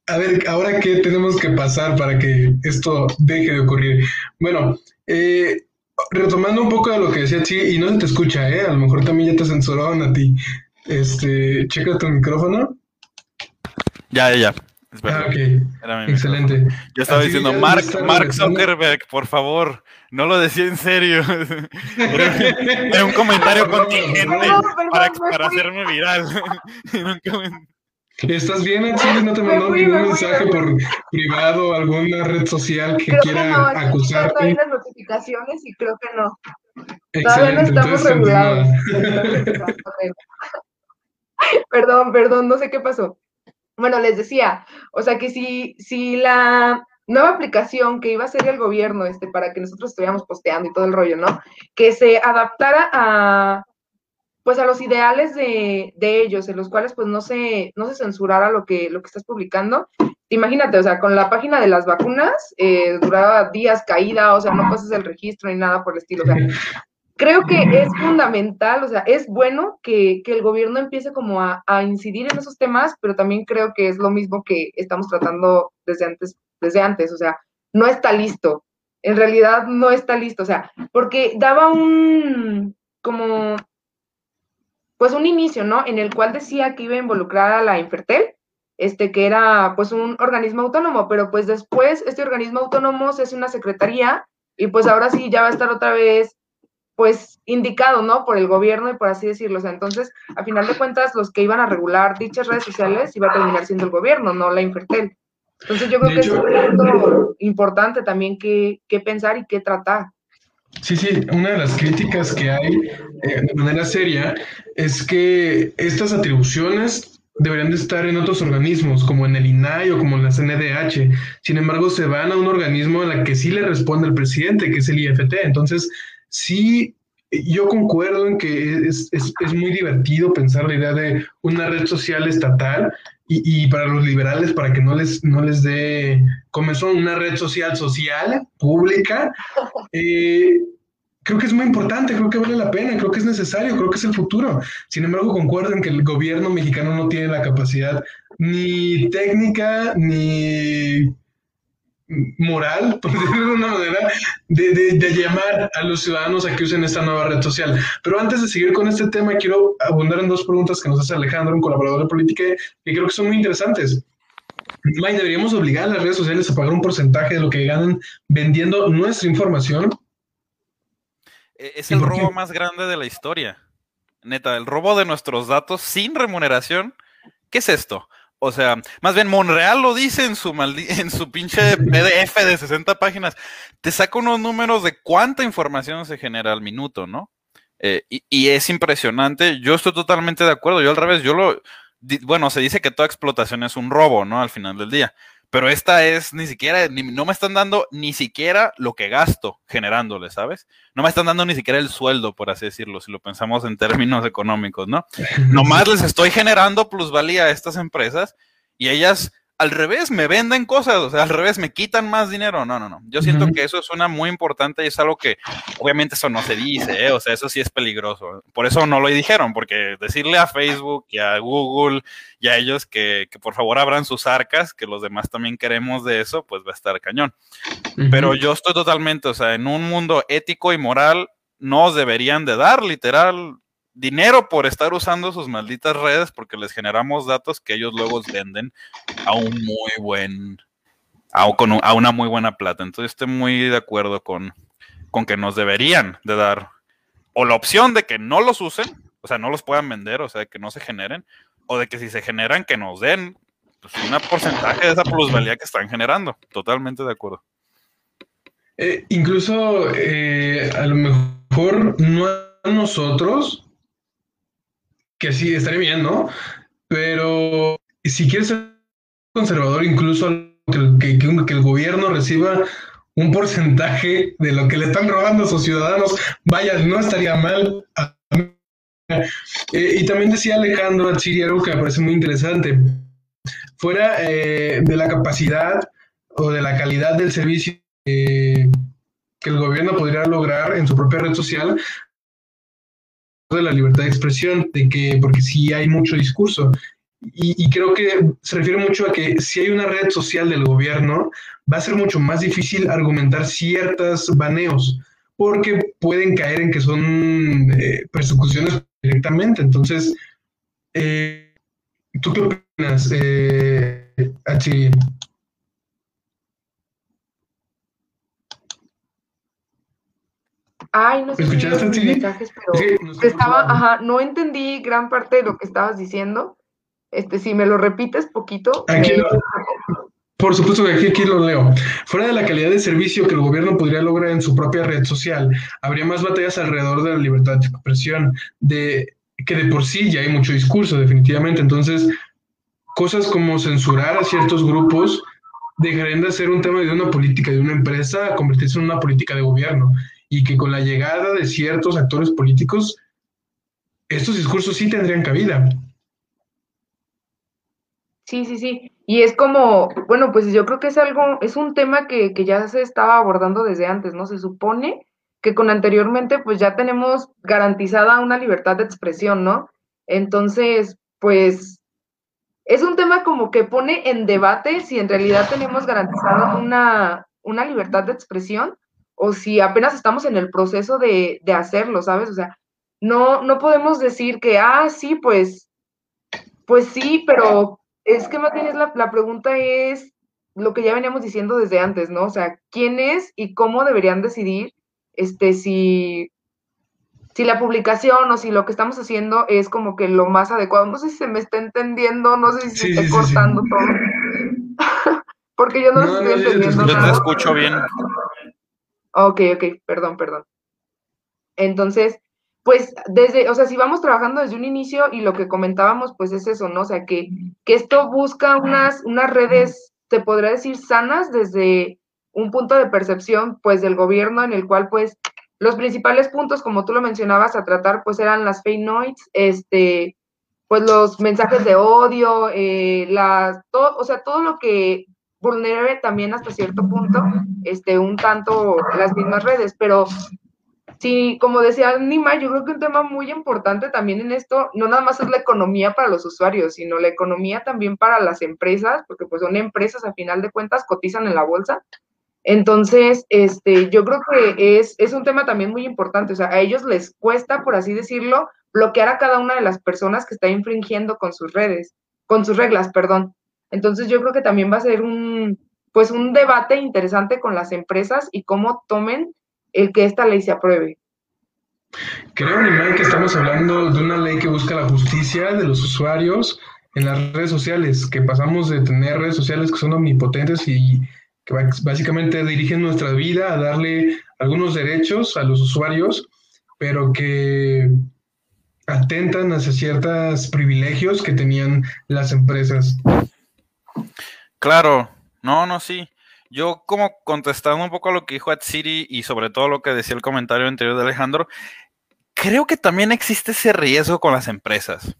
A ver, ahora qué tenemos que pasar para que esto deje de ocurrir. Bueno, eh, retomando un poco de lo que decía Chi, y no se te escucha, ¿eh? A lo mejor también ya te censuraron a ti. Este, checa tu micrófono. Ya, ya. Ah. Excelente. Yo estaba diciendo, Mark, Mark Zuckerberg, por favor, no lo decía en serio. era, un comentario contingente para, para hacerme viral. ¿Estás bien, Chile? ¿No te mandó ningún mensaje por privado, alguna red social que quiera que no, acusarte? Las notificaciones y creo que no. Todavía no estamos regulados. perdón, perdón, no sé qué pasó. Bueno, les decía, o sea que si, si la nueva aplicación que iba a ser el gobierno este, para que nosotros estuviéramos posteando y todo el rollo, ¿no? Que se adaptara a, pues a los ideales de, ellos, en los cuales pues no se, no se censurara lo que, lo que estás publicando. Imagínate, o sea, con la página de las vacunas, eh, duraba días caída, o sea, no pasas el registro ni nada por el estilo. O sea, creo que es fundamental, o sea, es bueno que, el gobierno empiece como a, a, incidir en esos temas, pero también creo que es lo mismo que estamos tratando desde antes, desde antes, o sea, no está listo. En realidad no está listo, o sea, porque daba un, como pues un inicio, ¿no? En el cual decía que iba a involucrar a la Infertel, este, que era pues un organismo autónomo, pero pues después este organismo autónomo se hace una secretaría y pues ahora sí ya va a estar otra vez pues indicado, ¿no? Por el gobierno y por así decirlo. O sea, entonces, a final de cuentas, los que iban a regular dichas redes sociales iba a terminar siendo el gobierno, no la Infertel. Entonces yo creo que es un punto importante también que, que pensar y que tratar. Sí, sí, una de las críticas que hay eh, de manera seria es que estas atribuciones deberían de estar en otros organismos, como en el INAI o como en la CNDH. Sin embargo, se van a un organismo en el que sí le responde el presidente, que es el IFT. Entonces, sí, yo concuerdo en que es, es, es muy divertido pensar la idea de una red social estatal y, para los liberales, para que no les, no les dé comenzó una red social social, pública, eh, creo que es muy importante, creo que vale la pena, creo que es necesario, creo que es el futuro. Sin embargo, concuerdo en que el gobierno mexicano no tiene la capacidad ni técnica ni moral, por decirlo de una manera, de, llamar a los ciudadanos a que usen esta nueva red social. Pero antes de seguir con este tema, quiero abundar en dos preguntas que nos hace Alejandro, un colaborador de política, que creo que son muy interesantes. May, ¿deberíamos obligar a las redes sociales a pagar un porcentaje de lo que ganan vendiendo nuestra información? E, es el robo más grande de la historia. Neta, el robo de nuestros datos sin remuneración. ¿Qué es esto? O sea, más bien Monreal lo dice en su en su pinche PDF de 60 páginas. Te saca unos números de cuánta información se genera al minuto, ¿no? Eh, y, y, es impresionante. Yo estoy totalmente de acuerdo. Yo al revés, yo lo, bueno, se dice que toda explotación es un robo, ¿no? Al final del día. Pero esta es ni siquiera, no me están dando ni siquiera lo que gasto generándole, ¿sabes? No me están dando ni siquiera el sueldo, por así decirlo, si lo pensamos en términos económicos, ¿no? Nomás les estoy generando plusvalía a estas empresas y ellas al revés, me venden cosas, o sea, al revés, me quitan más dinero. No, no, no. Yo siento que eso suena muy importante y es algo que obviamente eso no se dice, ¿eh? o sea, eso sí es peligroso. Por eso no lo dijeron, porque decirle a Facebook y a Google y a ellos que, que por favor abran sus arcas, que los demás también queremos de eso, pues va a estar cañón. Pero yo estoy totalmente, o sea, en un mundo ético y moral, nos deberían de dar literal dinero por estar usando sus malditas redes porque les generamos datos que ellos luego venden a un muy buen, a, a una muy buena plata. Entonces estoy muy de acuerdo con, con que nos deberían de dar o la opción de que no los usen, o sea, no los puedan vender, o sea, que no se generen, o de que si se generan, que nos den pues, un porcentaje de esa plusvalía que están generando. Totalmente de acuerdo. Eh, incluso eh, a lo mejor no nosotros, que sí, estaría bien, ¿no? Pero si quieres ser conservador, incluso que, el gobierno reciba un porcentaje de lo que le están robando a sus ciudadanos, vaya, no estaría mal. Eh, y también decía Alejandro Achiri algo que me parece muy interesante. Fuera eh, de la capacidad o de la calidad del servicio eh, que el gobierno podría lograr en su propia red social, de la libertad de expresión, de que, porque sí hay mucho discurso. Y, creo que se refiere mucho a que si hay una red social del gobierno, va a ser mucho más difícil argumentar ciertos baneos, porque pueden caer en que son eh, persecuciones directamente. Entonces, eh, ¿tú qué opinas, eh, Ay, no sé si mensajes, pero estaba, ajá, no entendí gran parte de lo que estabas diciendo. Este, si me lo repites poquito. por supuesto que aquí, aquí lo leo. Fuera de la calidad de servicio que el gobierno podría lograr en su propia red social, habría más batallas alrededor de la libertad de expresión, de que de por sí ya hay mucho discurso, definitivamente. Entonces, cosas como censurar a ciertos grupos dejarían de ser un tema de una política de una empresa a convertirse en una política de gobierno y que con la llegada de ciertos actores políticos, estos discursos sí tendrían cabida. Sí, sí, sí. Y es como, bueno, pues yo creo que es algo, es un tema que, que ya se estaba abordando desde antes, ¿no? Se supone que con anteriormente, pues ya tenemos garantizada una libertad de expresión, ¿no? Entonces, pues es un tema como que pone en debate si en realidad tenemos garantizada una, una libertad de expresión o si apenas estamos en el proceso de, hacerlo, ¿sabes? O sea, no, no podemos decir que, ah, sí, pues, pues sí, pero es que más bien la, la pregunta es lo que ya veníamos diciendo desde antes, ¿no? O sea, ¿quién es y cómo deberían decidir este, si, si la publicación o si lo que estamos haciendo es como que lo más adecuado? No sé si se me está entendiendo, no sé si se está cortando todo. Porque yo no, lo estoy entendiendo. Yo te escucho bien. Ok, ok, perdón, perdón. Entonces, pues desde, o sea, si vamos trabajando desde un inicio y lo que comentábamos, pues es eso, ¿no? O sea, que, que esto busca unas, unas redes, te podría decir, sanas desde un punto de percepción, pues, del gobierno en el cual, pues, los principales puntos, como tú lo mencionabas, a tratar, pues, eran las fake noise, este, pues, los mensajes de odio, eh, las, todo, o sea, todo lo que vulnerable también hasta cierto punto, este, un tanto las mismas redes, pero Sí, como decía Nima, yo creo que un tema muy importante también en esto, no nada más es la economía para los usuarios, sino la economía también para las empresas, porque pues son empresas a final de cuentas, cotizan en la bolsa. Entonces, este, yo creo que es, es un tema también muy importante, o sea, a ellos les cuesta, por así decirlo, bloquear a cada una de las personas que está infringiendo con sus redes, con sus reglas, perdón. Entonces, yo creo que también va a ser un, pues un debate interesante con las empresas y cómo tomen el que esta ley se apruebe. Creo, Nimai, que estamos hablando de una ley que busca la justicia de los usuarios en las redes sociales, que pasamos de tener redes sociales que son omnipotentes y que básicamente dirigen nuestra vida a darle algunos derechos a los usuarios, pero que atentan hacia ciertos privilegios que tenían las empresas. Claro, no, no, sí. Yo como contestando un poco a lo que dijo Ed City y sobre todo lo que decía el comentario anterior de Alejandro, creo que también existe ese riesgo con las empresas.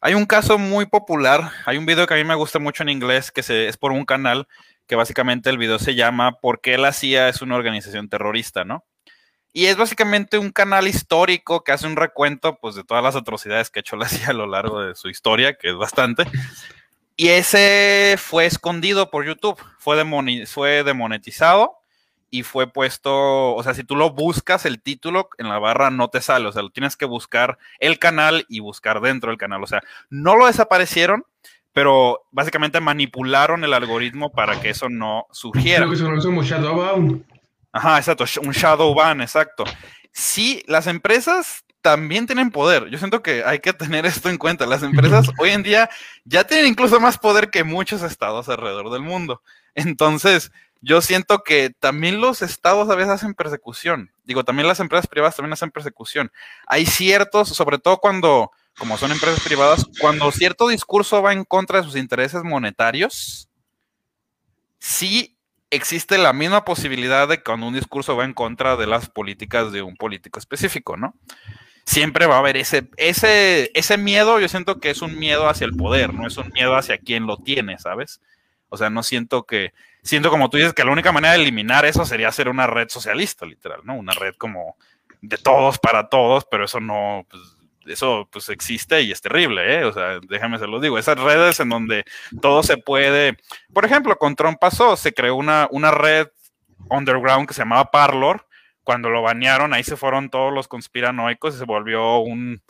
Hay un caso muy popular, hay un video que a mí me gusta mucho en inglés, que es por un canal, que básicamente el video se llama ¿Por qué la CIA es una organización terrorista? ¿no? Y es básicamente un canal histórico que hace un recuento pues, de todas las atrocidades que ha hecho la CIA a lo largo de su historia, que es bastante. Y ese fue escondido por YouTube, fue, fue demonetizado y fue puesto, o sea, si tú lo buscas, el título en la barra no te sale, o sea, lo tienes que buscar el canal y buscar dentro del canal, o sea, no lo desaparecieron, pero básicamente manipularon el algoritmo para que eso no surgiera. Creo que se conoce como Shadowban. Ajá, exacto, un Shadowban, exacto. Sí, las empresas también tienen poder. Yo siento que hay que tener esto en cuenta. Las empresas hoy en día ya tienen incluso más poder que muchos estados alrededor del mundo. Entonces, yo siento que también los estados a veces hacen persecución. Digo, también las empresas privadas también hacen persecución. Hay ciertos, sobre todo cuando, como son empresas privadas, cuando cierto discurso va en contra de sus intereses monetarios, sí existe la misma posibilidad de que cuando un discurso va en contra de las políticas de un político específico, ¿no? Siempre va a haber ese, ese, ese miedo, yo siento que es un miedo hacia el poder, no es un miedo hacia quien lo tiene, ¿sabes? O sea, no siento que, siento como tú dices que la única manera de eliminar eso sería hacer una red socialista, literal, ¿no? Una red como de todos para todos, pero eso no, pues, eso pues existe y es terrible, ¿eh? O sea, déjame se lo digo, esas redes en donde todo se puede, por ejemplo, con Trump pasó, se creó una, una red underground que se llamaba Parlor, cuando lo banearon, ahí se fueron todos los conspiranoicos y se volvió un,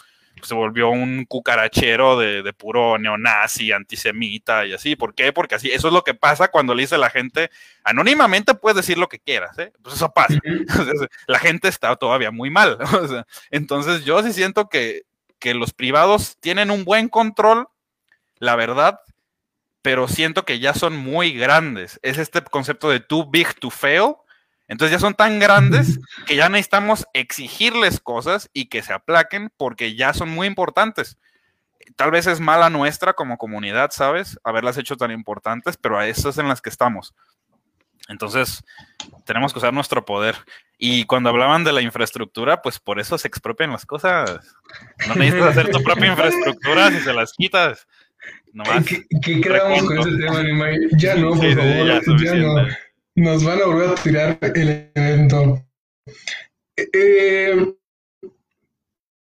se volvió un cucarachero de, puro neonazi, antisemita y así. ¿Por qué? Porque así, eso es lo que pasa cuando le dice la gente, anónimamente puedes decir lo que quieras, ¿eh? Pues eso pasa. la gente está todavía muy mal. entonces yo sí siento que, que los privados tienen un buen control, la verdad, pero siento que ya son muy grandes. Es este concepto de too big to fail entonces ya son tan grandes que ya necesitamos exigirles cosas y que se aplaquen porque ya son muy importantes. Tal vez es mala nuestra como comunidad, ¿sabes? Haberlas hecho tan importantes, pero a esas en las que estamos. Entonces, tenemos que usar nuestro poder. Y cuando hablaban de la infraestructura, pues por eso se expropian las cosas. No necesitas hacer tu propia infraestructura si se las quitas. ¿Qué, ¿Qué, creamos con ese tema, Ya no, por favor. ya no. Nos van a volver a tirar el evento. Eh,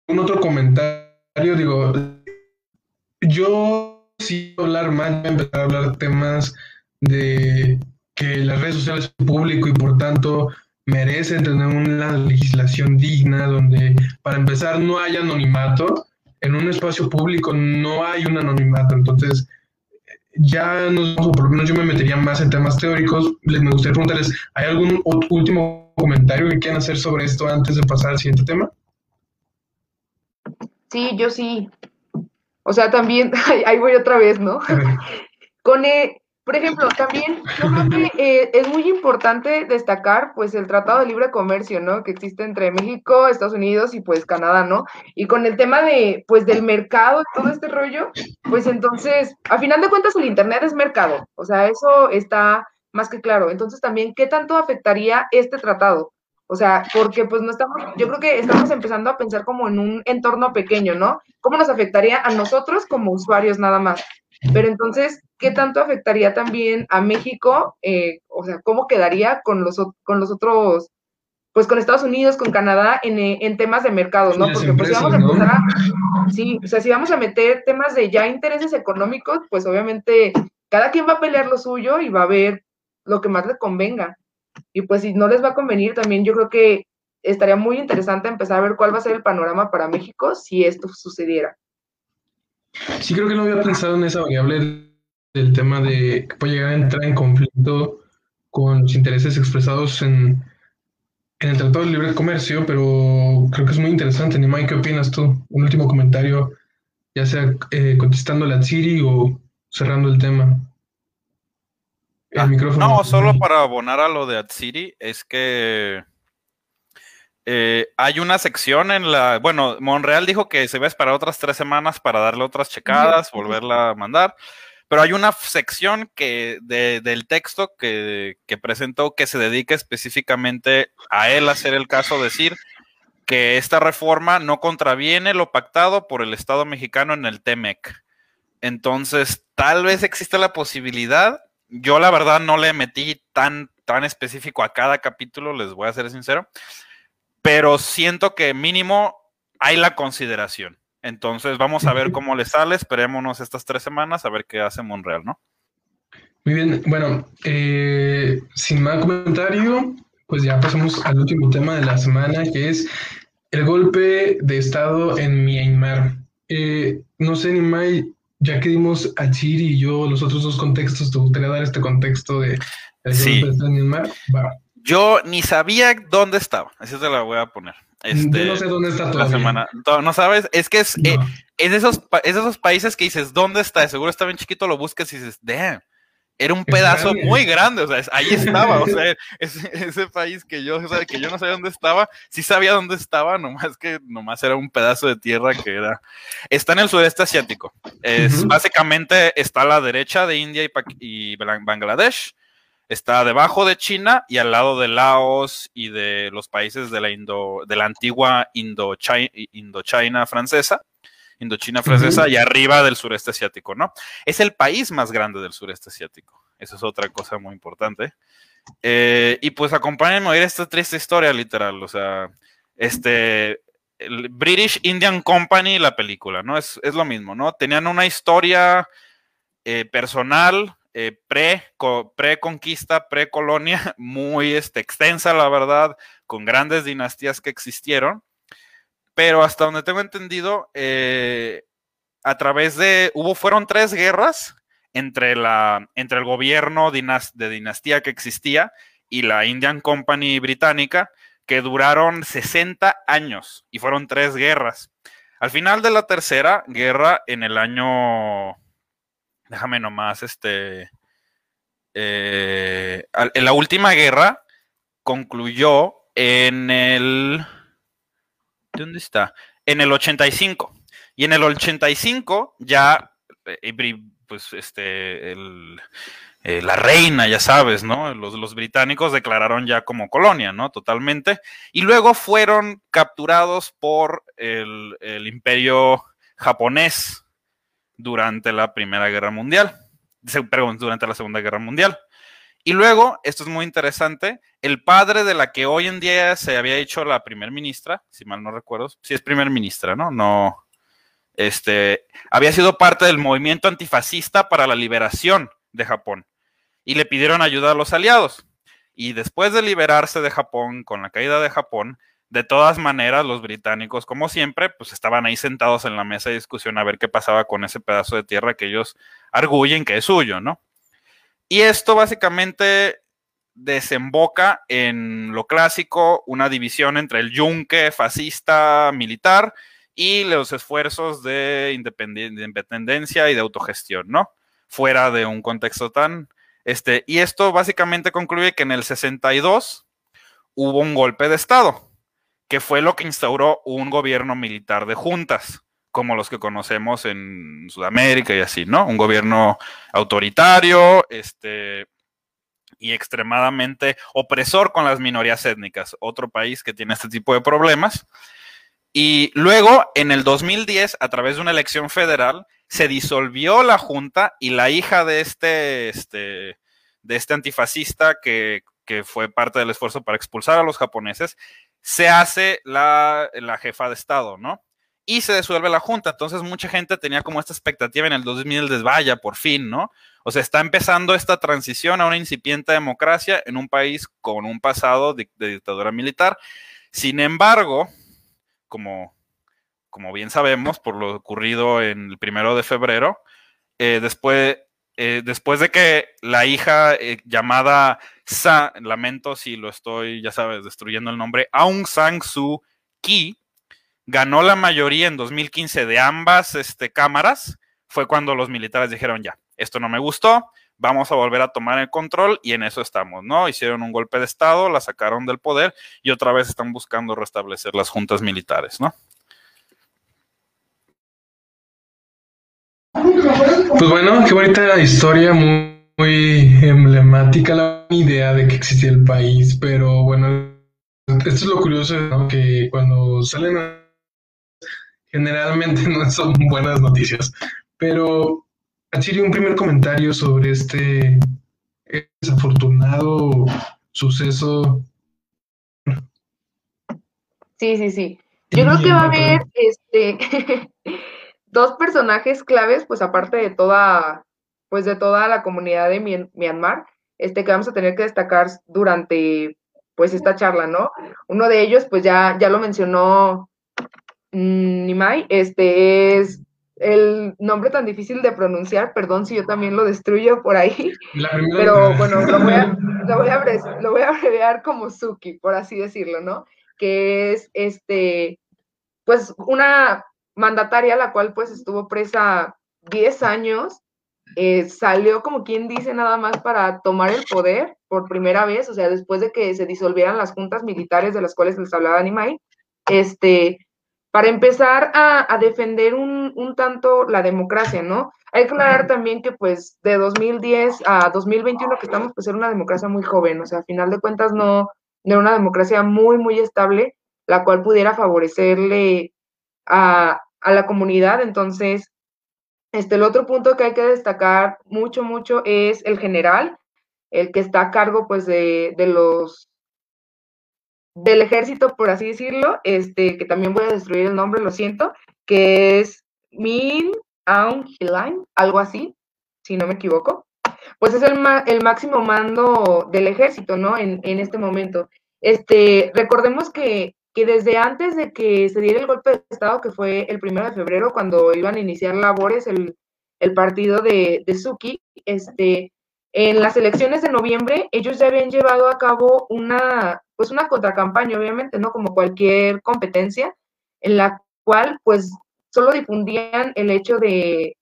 un otro comentario, digo, yo sí hablar más, voy a empezar a hablar temas de que las redes sociales son público y por tanto merecen tener una legislación digna donde, para empezar, no haya anonimato. En un espacio público no hay un anonimato, entonces ya nos o por lo menos yo me metería más en temas teóricos. Les me gustaría preguntarles, ¿hay algún último comentario que quieran hacer sobre esto antes de pasar al siguiente tema? Sí, yo sí. O sea, también, ahí voy otra vez, ¿no? Con, eh, por ejemplo, también yo creo que es muy importante destacar pues el Tratado de Libre Comercio, ¿no? Que existe entre México, Estados Unidos y pues Canadá, ¿no? Y con el tema de pues del mercado, todo este rollo, pues entonces, a final de cuentas el Internet es mercado, o sea, eso está más que claro. Entonces también, ¿qué tanto afectaría este tratado? O sea, porque pues no estamos, yo creo que estamos empezando a pensar como en un entorno pequeño, ¿no? ¿Cómo nos afectaría a nosotros como usuarios nada más? Pero entonces, ¿qué tanto afectaría también a México? Eh, o sea, ¿cómo quedaría con los, con los otros pues con Estados Unidos, con Canadá, en, en temas de mercado, ¿no? Porque pues si vamos a empezar a, sí, o sea, si vamos a meter temas de ya intereses económicos, pues obviamente cada quien va a pelear lo suyo y va a ver lo que más le convenga. Y pues si no les va a convenir, también yo creo que estaría muy interesante empezar a ver cuál va a ser el panorama para México si esto sucediera. Sí, creo que no había pensado en esa variable del tema de que puede llegar a entrar en conflicto con los intereses expresados en, en el Tratado de Libre Comercio, pero creo que es muy interesante. Nimai, ¿qué opinas tú? Un último comentario, ya sea eh, contestando la Siri o cerrando el tema. El ah, micrófono. No, solo para abonar a lo de Atsiri, es que eh, hay una sección en la. Bueno, Monreal dijo que se iba a esperar otras tres semanas para darle otras checadas, volverla a mandar. Pero hay una sección que del texto que, presentó que se dedica específicamente a él hacer el caso, decir que esta reforma no contraviene lo pactado por el Estado mexicano en el TEMEC. Entonces, tal vez existe la posibilidad. Yo, la verdad, no le metí tan, tan específico a cada capítulo, les voy a ser sincero pero siento que mínimo hay la consideración. Entonces vamos a ver cómo le sale, esperémonos estas tres semanas a ver qué hace Monreal, ¿no? Muy bien, bueno, eh, sin más comentario, pues ya pasamos al último tema de la semana, que es el golpe de Estado en Myanmar. Eh, no sé, Nimai, ya que dimos a Chiri y yo los otros dos contextos, ¿te gustaría dar este contexto de el golpe de Estado en Myanmar? Va. Yo ni sabía dónde estaba. Así te la voy a poner. Este, no sé dónde está todavía. La semana. No, sabes, es que es, eh, es, de esos, esos países que dices, ¿dónde está? Seguro está bien chiquito, lo buscas y dices, damn. Era un pedazo muy grande, o sea, ahí estaba, o sea, ese, país que yo, que yo no sabía dónde estaba, sí sabía dónde estaba, nomás que nomás era un pedazo de tierra que era. Está en el sudeste asiático. Es, Básicamente está a la derecha de India y, y Bangladesh está debajo de China y al lado de Laos y de los países de la, Indo, de la antigua Indochina, francesa, Indochina francesa y arriba del sureste asiático, ¿no? Es el país más grande del sureste asiático. Eso es otra cosa muy importante. Eh, y pues acompáñenme a oír esta triste historia, literal. O sea, este, el British Indian Company, la película, ¿no? Es, lo mismo, ¿no? Tenían una historia eh, personal eh, pre-conquista, pre-colonia, muy este, extensa, la verdad, con grandes dinastías que existieron. Pero hasta donde tengo entendido, eh, a través de, hubo, fueron tres guerras entre, la, entre el gobierno de dinastía que existía y la Indian Company británica, que duraron 60 años y fueron tres guerras. Al final de la tercera guerra, en el año déjame nomás, este, eh, en la última guerra concluyó en el, ¿dónde está? En el 85. Y en el 85 ya, eh, pues, este, eh, la reina, ya sabes, ¿no? Los, los, británicos declararon ya como colonia, ¿no? Totalmente. Y luego fueron capturados por el, el imperio japonés durante la Primera Guerra Mundial, perdón, durante la Segunda Guerra Mundial. Y luego, esto es muy interesante, el padre de la que hoy en día se había hecho la primer ministra, si mal no recuerdo, si es primer ministra, ¿no? No, este, había sido parte del movimiento antifascista para la liberación de Japón y le pidieron ayuda a los aliados. Y después de liberarse de Japón, con la caída de Japón, de todas maneras, los británicos, como siempre, pues estaban ahí sentados en la mesa de discusión a ver qué pasaba con ese pedazo de tierra que ellos arguyen que es suyo, ¿no? Y esto básicamente desemboca en lo clásico, una división entre el yunque fascista militar y los esfuerzos de, independencia y de autogestión, ¿no? Fuera de un contexto tan... Este, y esto básicamente concluye que en el 62 hubo un golpe de Estado que fue lo que instauró un gobierno militar de juntas, como los que conocemos en Sudamérica y así, ¿no? Un gobierno autoritario, este, y extremadamente opresor con las minorías étnicas, otro país que tiene este tipo de problemas. Y luego, en el 2010, a través de una elección federal, se disolvió la junta y la hija de este, este, de este antifascista que que fue parte del esfuerzo para expulsar a los japoneses, se hace la, la jefa de Estado, ¿no? y se disuelve la Junta. Entonces mucha gente tenía como esta expectativa en el 2000 de vaya, por fin, ¿no? O sea, está empezando esta transición a una incipiente democracia en un país con un pasado de, dictadura militar. Sin embargo, como, como bien sabemos, por lo ocurrido en el primero de febrero, eh, después, eh, después de que la hija eh, llamada Sa, lamento si lo estoy, ya sabes, destruyendo el nombre, Aung San Suu Kyi, ganó la mayoría en 2015 de ambas este, cámaras, fue cuando los militares dijeron ya, esto no me gustó, vamos a volver a tomar el control y en eso estamos, ¿no? Hicieron un golpe de Estado, la sacaron del poder y otra vez están buscando restablecer las juntas militares, ¿no? Pues bueno, qué bonita historia, muy, emblemática la idea de que existía el país, pero bueno, esto es lo curioso, ¿no? que cuando salen generalmente no son buenas noticias. Pero, Achiri, un primer comentario sobre este desafortunado suceso. Sí, sí, sí. Yo creo que va a haber este dos personajes claves, pues aparte de toda, pues de toda la comunidad de Myanmar, este que vamos a tener que destacar durante pues esta charla, ¿no? Uno de ellos, pues ya, ya lo mencionó Mm, Nimai, este es el nombre tan difícil de pronunciar, perdón si yo también lo destruyo por ahí, pero bueno, lo voy, a, lo, voy a, abreviar como Suki, por así decirlo, ¿no? Que es este, pues una mandataria la cual pues estuvo presa 10 años, eh, salió como quien dice nada más para tomar el poder por primera vez, o sea, después de que se disolvieran las juntas militares de las cuales les hablaba Nimai, este, para empezar a, defender un, tanto la democracia, ¿no? Hay que aclarar también que pues de 2010 a 2021 que estamos pues era una democracia muy joven, o sea, a final de cuentas no, era una democracia muy, muy estable, la cual pudiera favorecerle a, la comunidad. Entonces, este, el otro punto que hay que destacar mucho, mucho es el general, el que está a cargo pues de, de los del ejército, por así decirlo, este, que también voy a destruir el nombre, lo siento, que es Min Aung Hlaing, algo así, si no me equivoco. Pues es el, el máximo mando del ejército, ¿no? En, en este momento. Este, recordemos que, que, desde antes de que se diera el golpe de Estado, que fue el primero de febrero, cuando iban a iniciar labores el, el partido de, de Suki, este, en las elecciones de noviembre, ellos ya habían llevado a cabo una, pues una contracampaña, obviamente, ¿no? Como cualquier competencia, en la cual, pues, solo difundían el hecho de,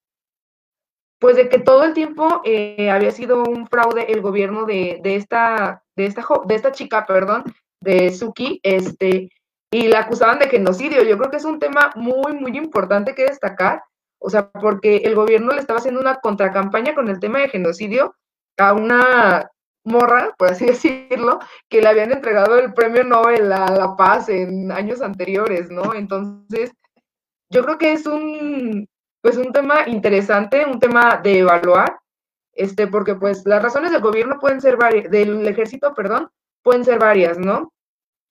pues, de que todo el tiempo eh, había sido un fraude el gobierno de, de esta, de esta, de esta chica, perdón, de Suki, este, y la acusaban de genocidio. Yo creo que es un tema muy, muy importante que destacar, o sea, porque el gobierno le estaba haciendo una contracampaña con el tema de genocidio, a una morra, por así decirlo, que le habían entregado el premio Nobel a la paz en años anteriores, ¿no? Entonces, yo creo que es un, pues un tema interesante, un tema de evaluar, este, porque pues las razones del gobierno pueden ser varias, del ejército, perdón, pueden ser varias, ¿no?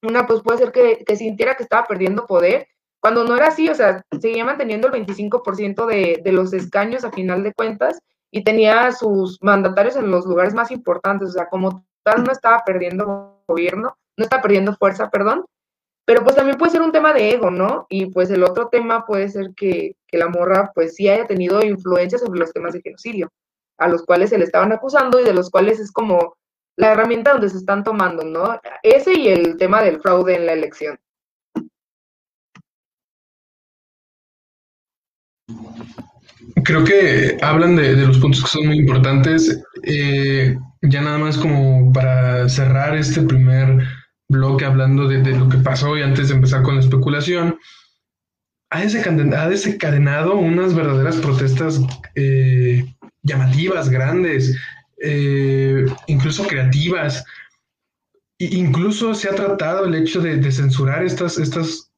Una pues puede ser que, sintiera que estaba perdiendo poder, cuando no era así, o sea, seguía manteniendo el 25% de, de los escaños a final de cuentas, y tenía sus mandatarios en los lugares más importantes, o sea, como tal no estaba perdiendo gobierno, no estaba perdiendo fuerza, perdón, pero pues también puede ser un tema de ego, ¿no? Y pues el otro tema puede ser que, que la morra pues sí haya tenido influencia sobre los temas de genocidio, a los cuales se le estaban acusando y de los cuales es como la herramienta donde se están tomando, ¿no? Ese y el tema del fraude en la elección. Creo que hablan de, los puntos que son muy importantes. Eh, ya nada más como para cerrar este primer bloque hablando de, lo que pasó y antes de empezar con la especulación, ha desencadenado, unas verdaderas protestas eh, llamativas, grandes, eh, incluso creativas. incluso se ha tratado el hecho de, censurar estas, estas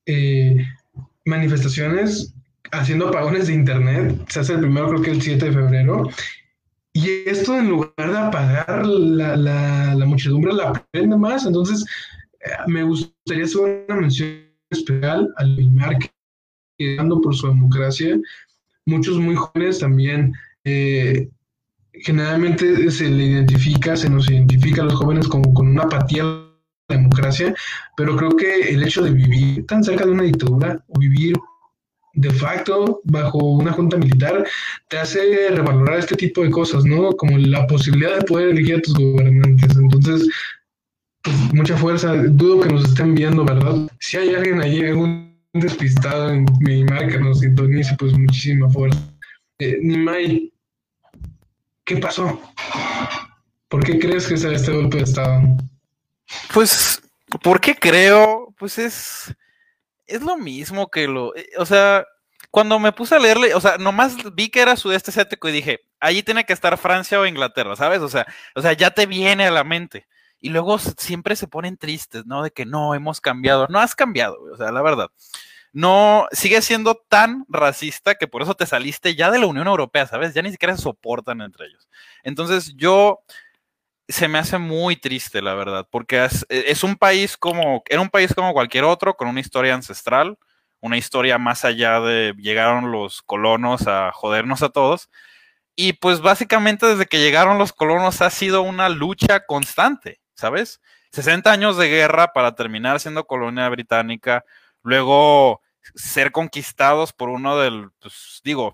manifestaciones haciendo apagones de internet. Se hace el primero, creo que el 7 de febrero. Y esto en lugar de apagar la, la, la muchedumbre, la prende más. Entonces, eh, me gustaría hacer una mención especial al Neymar, que dando por su democracia, muchos muy jóvenes también, eh, generalmente se le identifica, se nos identifica a los jóvenes como con una apatía a la democracia, pero creo que el hecho de vivir tan cerca de una dictadura o vivir de facto bajo una junta militar te hace revalorar este tipo de cosas, ¿no? Como la posibilidad de poder elegir a tus gobernantes. Entonces, pues, mucha fuerza. Dudo que nos estén viendo, ¿verdad? Si hay alguien ahí, algún despistado en mi marca nos sintonice, pues muchísima fuerza. Eh, Nimai, ¿qué pasó? ¿Por qué crees que sea este golpe de Estado? Pues, ¿por qué creo? Pues es es lo mismo que lo, eh, o sea, cuando me puse a leerle, o sea, nomás vi que era sudeste asiático y dije, allí tiene que estar Francia o Inglaterra, ¿sabes? O sea, o sea, ya te viene a la mente. Y luego siempre se ponen tristes, ¿no? De que no, hemos cambiado. No has cambiado, o sea, la verdad. No, sigue siendo tan racista que por eso te saliste ya de la Unión Europea, ¿sabes? Ya ni siquiera se soportan entre ellos. Entonces yo, se me hace muy triste, la verdad, porque es, es, un país como, era un país como cualquier otro, con una historia ancestral, una historia más allá de llegaron los colonos a jodernos a todos. Y pues básicamente desde que llegaron los colonos ha sido una lucha constante, ¿sabes? 60 años de guerra para terminar siendo colonia británica, luego ser conquistados por uno del, pues digo,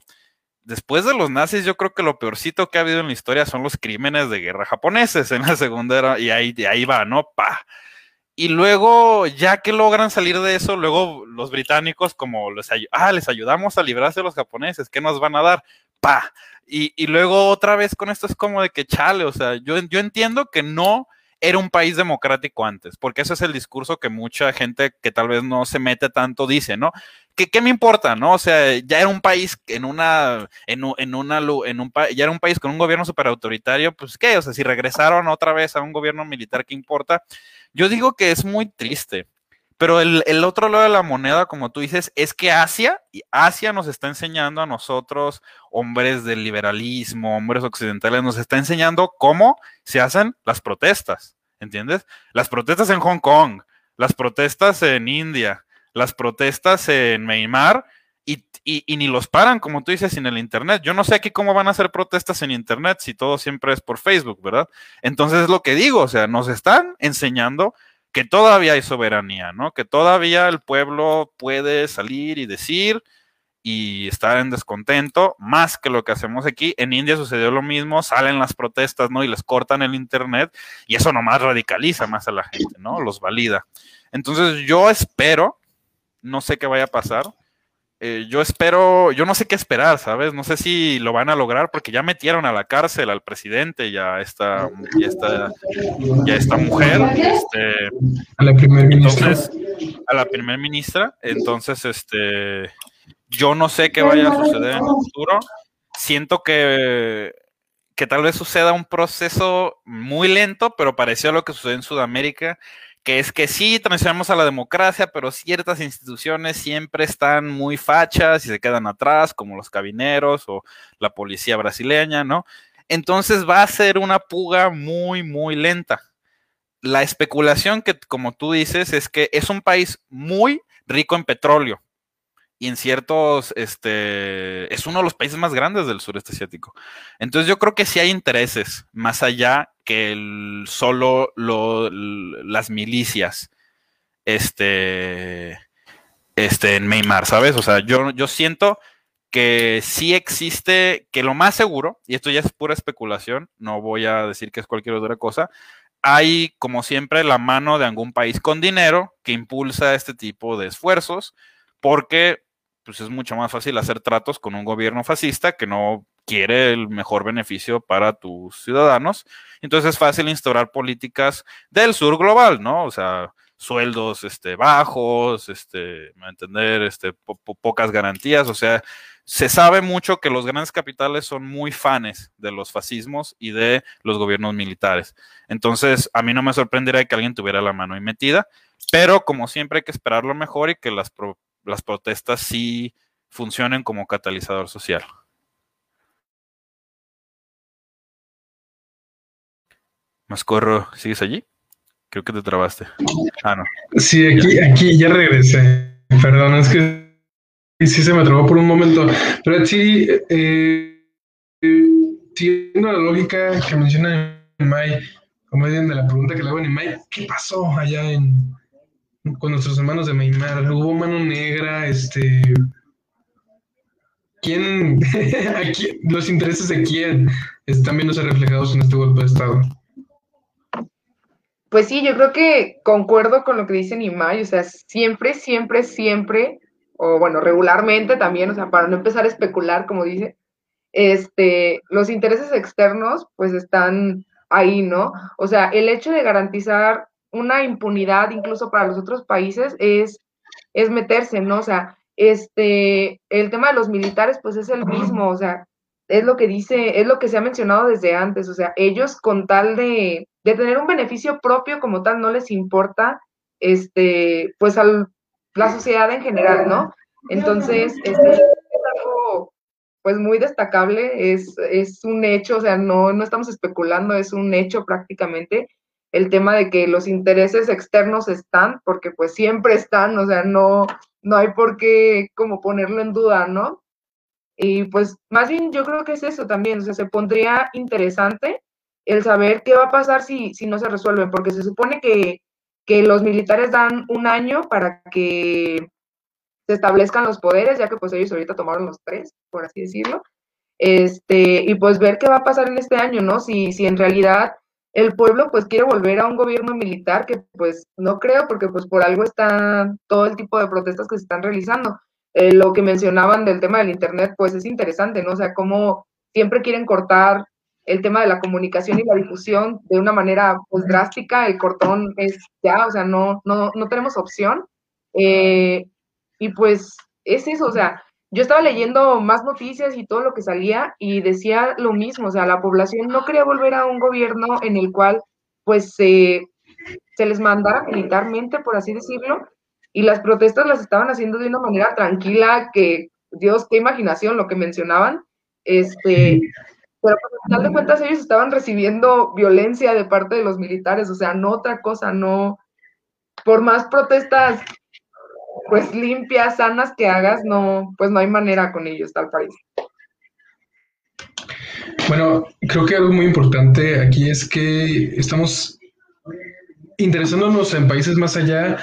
después de los nazis, yo creo que lo peorcito que ha habido en la historia son los crímenes de guerra japoneses en la segunda era, y ahí, ahí va, ¿no? Pa. Y luego, ya que logran salir de eso, luego los británicos, como les, ah, les ayudamos a librarse de los japoneses, ¿qué nos van a dar? Pa. Y, y, luego otra vez con esto es como de que chale, o sea, yo, yo entiendo que no era un país democrático antes, porque ese es el discurso que mucha gente que tal vez no se mete tanto dice, ¿no? ¿Qué, qué me importa, no? O sea, ya era un país en una, en, en una, en un, ya era un país con un gobierno súper autoritario, pues qué, o sea, si regresaron otra vez a un gobierno militar, ¿qué importa? Yo digo que es muy triste, pero el, otro lado de la moneda, como tú dices, es que Asia, y Asia nos está enseñando a nosotros, hombres del liberalismo, hombres occidentales, nos está enseñando cómo se hacen las protestas, ¿entiendes? Las protestas en Hong Kong, las protestas en India, las protestas en Myanmar, y, ni los paran, como tú dices, en el Internet. Yo no sé aquí cómo van a hacer protestas en Internet si todo siempre es por Facebook, ¿verdad? Entonces es lo que digo, o sea, nos están enseñando que todavía hay soberanía, ¿no? Que todavía el pueblo puede salir y decir y estar en descontento, más que lo que hacemos aquí. En India sucedió lo mismo, salen las protestas, ¿no? Y les cortan el Internet y eso nomás radicaliza más a la gente, ¿no? Los valida. Entonces yo espero, no sé qué vaya a pasar, eh, yo espero, yo no sé qué esperar, ¿sabes? No sé si lo van a lograr porque ya metieron a la cárcel al presidente y a esta, y esta, y a esta mujer, este, a la primer ministra. Entonces, a la primer ministra. Entonces, este, yo no sé qué vaya a suceder en el futuro. Siento que, que tal vez suceda un proceso muy lento, pero parecido a lo que sucede en Sudamérica, que es que sí transicionamos a la democracia, pero ciertas instituciones siempre están muy fachas y se quedan atrás, como los cabineros o la policía brasileña, ¿no? Entonces va a ser una puga muy, muy lenta. La especulación que, como tú dices, es que es un país muy rico en petróleo y en ciertos, este, es uno de los países más grandes del sureste asiático. Entonces yo creo que sí hay intereses más allá que el, solo lo, las milicias, este, este, en Neymar, ¿sabes? O sea, yo, yo siento que sí existe, que lo más seguro, y esto ya es pura especulación, no voy a decir que es cualquier otra cosa, hay, como siempre, la mano de algún país con dinero que impulsa este tipo de esfuerzos, porque pues es mucho más fácil hacer tratos con un gobierno fascista que no quiere el mejor beneficio para tus ciudadanos. Entonces es fácil instaurar políticas del sur global, ¿no? O sea, sueldos este, bajos, este, ¿me entender? Este, po pocas garantías, o sea, se sabe mucho que los grandes capitales son muy fanes de los fascismos y de los gobiernos militares. Entonces, a mí no me sorprendería que alguien tuviera la mano ahí metida, pero como siempre hay que esperar lo mejor y que las pro las protestas sí funcionen como catalizador social. Mascorro, ¿sigues allí? Creo que te trabaste. Ah, no. Sí, aquí, aquí ya regresé. Perdón, es que sí se me trabó por un momento. Pero sí, eh, siguiendo la lógica que menciona May, como de la pregunta que le hago a Nimai, ¿qué pasó allá en, con nuestros hermanos de Neymar? ¿Hubo mano negra? Este, ¿quién, aquí, los intereses de quién están viéndose reflejados en este golpe de Estado? Pues sí, yo creo que concuerdo con lo que dice Nimay, o sea, siempre, siempre, siempre, o bueno, regularmente también, o sea, para no empezar a especular, como dice, este, los intereses externos pues están ahí, ¿no? O sea, el hecho de garantizar una impunidad incluso para los otros países es, es meterse, ¿no? O sea, este, el tema de los militares pues es el mismo, o sea, es lo que dice, es lo que se ha mencionado desde antes, o sea, ellos con tal de, de tener un beneficio propio como tal no les importa, este, pues a la sociedad en general, ¿no? Entonces, este, es algo pues muy destacable, es, es un hecho, o sea, no, no estamos especulando, es un hecho prácticamente el tema de que los intereses externos están, porque pues siempre están, o sea, no, no hay por qué como ponerlo en duda, ¿no? Y pues más bien yo creo que es eso también, o sea, se pondría interesante el saber qué va a pasar si, si no se resuelven, porque se supone que, que los militares dan un año para que se establezcan los poderes, ya que pues ellos ahorita tomaron los tres, por así decirlo, este, y pues ver qué va a pasar en este año, ¿no? Si, si en realidad el pueblo pues quiere volver a un gobierno militar, que pues no creo, porque pues por algo está todo el tipo de protestas que se están realizando. Eh, lo que mencionaban del tema del Internet, pues es interesante, ¿no? O sea, cómo siempre quieren cortar el tema de la comunicación y la difusión de una manera pues drástica, el cortón es ya, o sea, no, no, no tenemos opción. Eh, y pues es eso, o sea, yo estaba leyendo más noticias y todo lo que salía y decía lo mismo, o sea, la población no quería volver a un gobierno en el cual pues se les mandara militarmente, por así decirlo, y las protestas las estaban haciendo de una manera tranquila, que Dios, qué imaginación lo que mencionaban, este, pero pues, al final de cuentas ellos estaban recibiendo violencia de parte de los militares, o sea, no otra cosa, no, por más protestas pues limpias, sanas que hagas, no, pues no hay manera con ellos, tal parece. Bueno, creo que algo muy importante aquí es que estamos interesándonos en países más allá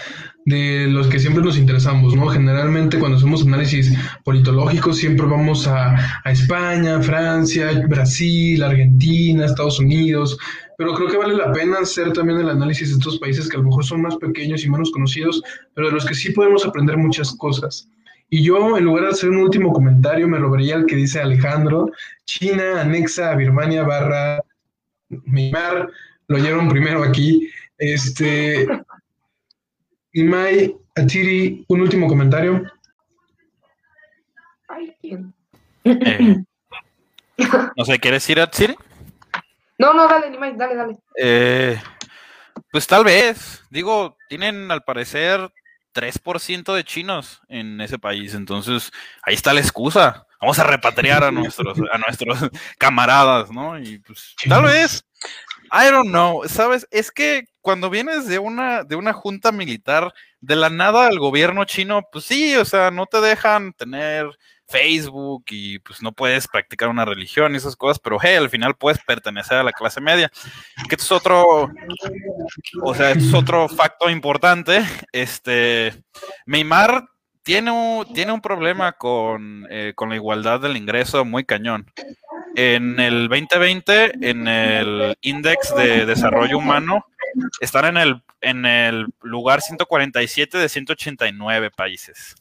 de los que siempre nos interesamos, ¿no? Generalmente cuando hacemos análisis politológicos siempre vamos a, a, España, Francia, Brasil, Argentina, Estados Unidos, pero creo que vale la pena hacer también el análisis de estos países que a lo mejor son más pequeños y menos conocidos, pero de los que sí podemos aprender muchas cosas. Y yo, en lugar de hacer un último comentario, me robaría el que dice Alejandro, China anexa a Birmania barra Myanmar, lo oyeron primero aquí. Este, Imai, Achiri, un último comentario. Eh, no sé, ¿quieres ir a Chile? No, no, dale, Nimai, dale, dale. Eh, pues tal vez. Digo, tienen al parecer 3% de chinos en ese país. Entonces, ahí está la excusa. Vamos a repatriar a nuestros, a nuestros camaradas, ¿no? Y pues, tal vez. I don't know, ¿sabes? Es que cuando vienes de una, de una junta militar, de la nada al gobierno chino, pues sí, o sea, no te dejan tener Facebook y pues no puedes practicar una religión y esas cosas, pero hey, al final puedes pertenecer a la clase media. Que esto es otro, o sea, es otro facto importante. Este, Neymar tiene un, tiene un problema con, eh, con la igualdad del ingreso muy cañón. En el 2020, en el Index de Desarrollo Humano, están en el, en el lugar 147 de 189 países.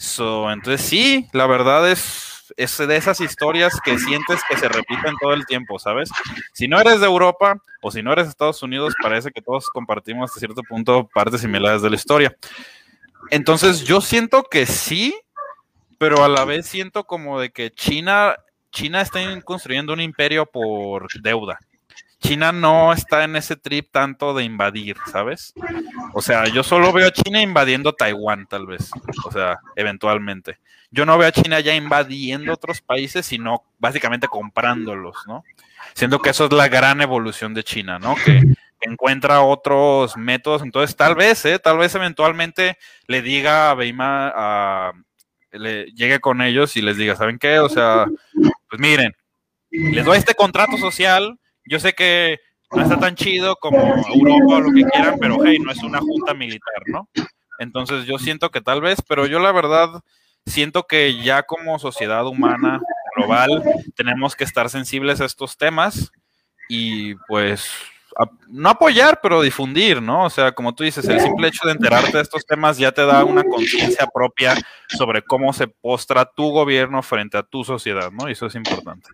So, entonces sí, la verdad es, es de esas historias que sientes que se repiten todo el tiempo, ¿sabes? Si no eres de Europa o si no eres de Estados Unidos, parece que todos compartimos hasta cierto punto partes similares de la historia. Entonces yo siento que sí, pero a la vez siento como de que China, China está construyendo un imperio por deuda. China no está en ese trip tanto de invadir, ¿sabes? O sea, yo solo veo a China invadiendo Taiwán, tal vez. O sea, eventualmente. Yo no veo a China ya invadiendo otros países, sino básicamente comprándolos, ¿no? Siento que eso es la gran evolución de China, ¿no? Que encuentra otros métodos. Entonces, tal vez, ¿eh? Tal vez eventualmente le diga a Beima, a, le llegue con ellos y les diga, ¿saben qué? O sea, pues miren, les doy este contrato social. Yo sé que no está tan chido como Europa o lo que quieran, pero hey, no es una junta militar, ¿no? Entonces yo siento que tal vez, pero yo la verdad siento que ya como sociedad humana global tenemos que estar sensibles a estos temas y pues no apoyar, pero difundir, ¿no? O sea, como tú dices, el simple hecho de enterarte de estos temas ya te da una conciencia propia sobre cómo se postra tu gobierno frente a tu sociedad, ¿no? Y eso es importante.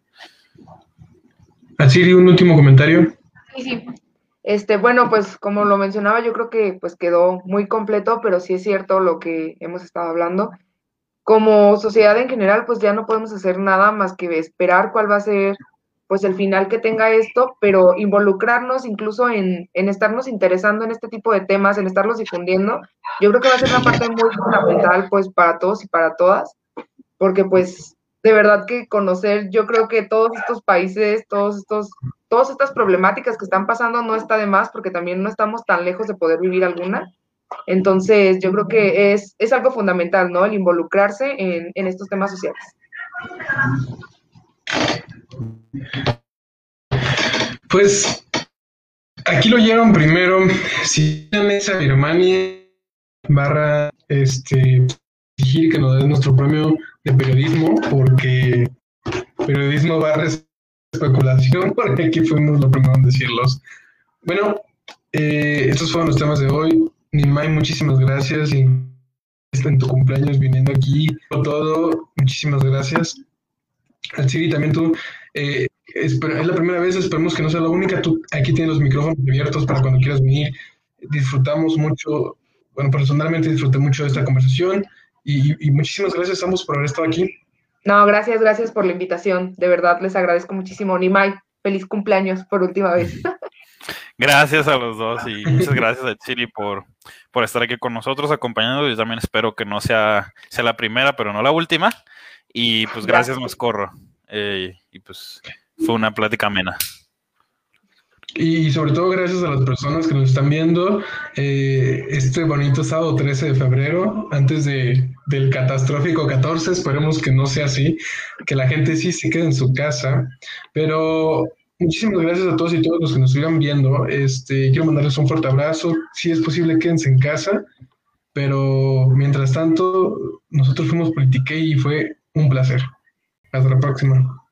Asiri, un último comentario. Sí, sí. Este, bueno, pues como lo mencionaba, yo creo que pues quedó muy completo, pero sí es cierto lo que hemos estado hablando. Como sociedad en general, pues ya no podemos hacer nada más que esperar cuál va a ser pues el final que tenga esto, pero involucrarnos incluso en, en, estarnos interesando en este tipo de temas, en estarlos difundiendo, yo creo que va a ser una parte muy fundamental pues para todos y para todas, porque pues de verdad que conocer, yo creo que todos estos países, todos estos, todas estas problemáticas que están pasando no está de más, porque también no estamos tan lejos de poder vivir alguna. Entonces, yo creo que es, es algo fundamental, ¿no? El involucrarse en, en estos temas sociales. Pues aquí lo llevan primero, si la mesa Birmania barra este exigir que nos den nuestro premio de periodismo, porque periodismo barra especulación, porque aquí fuimos lo primero en decirlos. Bueno, eh, estos fueron los temas de hoy. Nimai, muchísimas gracias. Y en tu cumpleaños viniendo aquí, por todo, muchísimas gracias. Al Siri también tú eh, es, la primera vez, esperemos que no sea la única. Tú aquí tienes los micrófonos abiertos para cuando quieras venir. Disfrutamos mucho, bueno, personalmente disfruté mucho de esta conversación y, muchísimas gracias a ambos por haber estado aquí. No, gracias, gracias por la invitación. De verdad, les agradezco muchísimo. Nimai, feliz cumpleaños por última vez. Gracias a los dos y muchas gracias a Chili por, por estar aquí con nosotros acompañando. Yo también espero que no sea, sea la primera, pero no la última. Y pues gracias, gracias. Moscorro. Eh, y pues fue una plática amena. Y sobre todo gracias a las personas que nos están viendo eh, este bonito sábado 13 de febrero, antes de, del catastrófico 14, esperemos que no sea así, que la gente sí se quede en su casa, pero muchísimas gracias a todos y todos los que nos estuvieran viendo, este, quiero mandarles un fuerte abrazo, si es posible quédense en casa, pero mientras tanto, nosotros fuimos Politique y fue un placer. Hasta la próxima.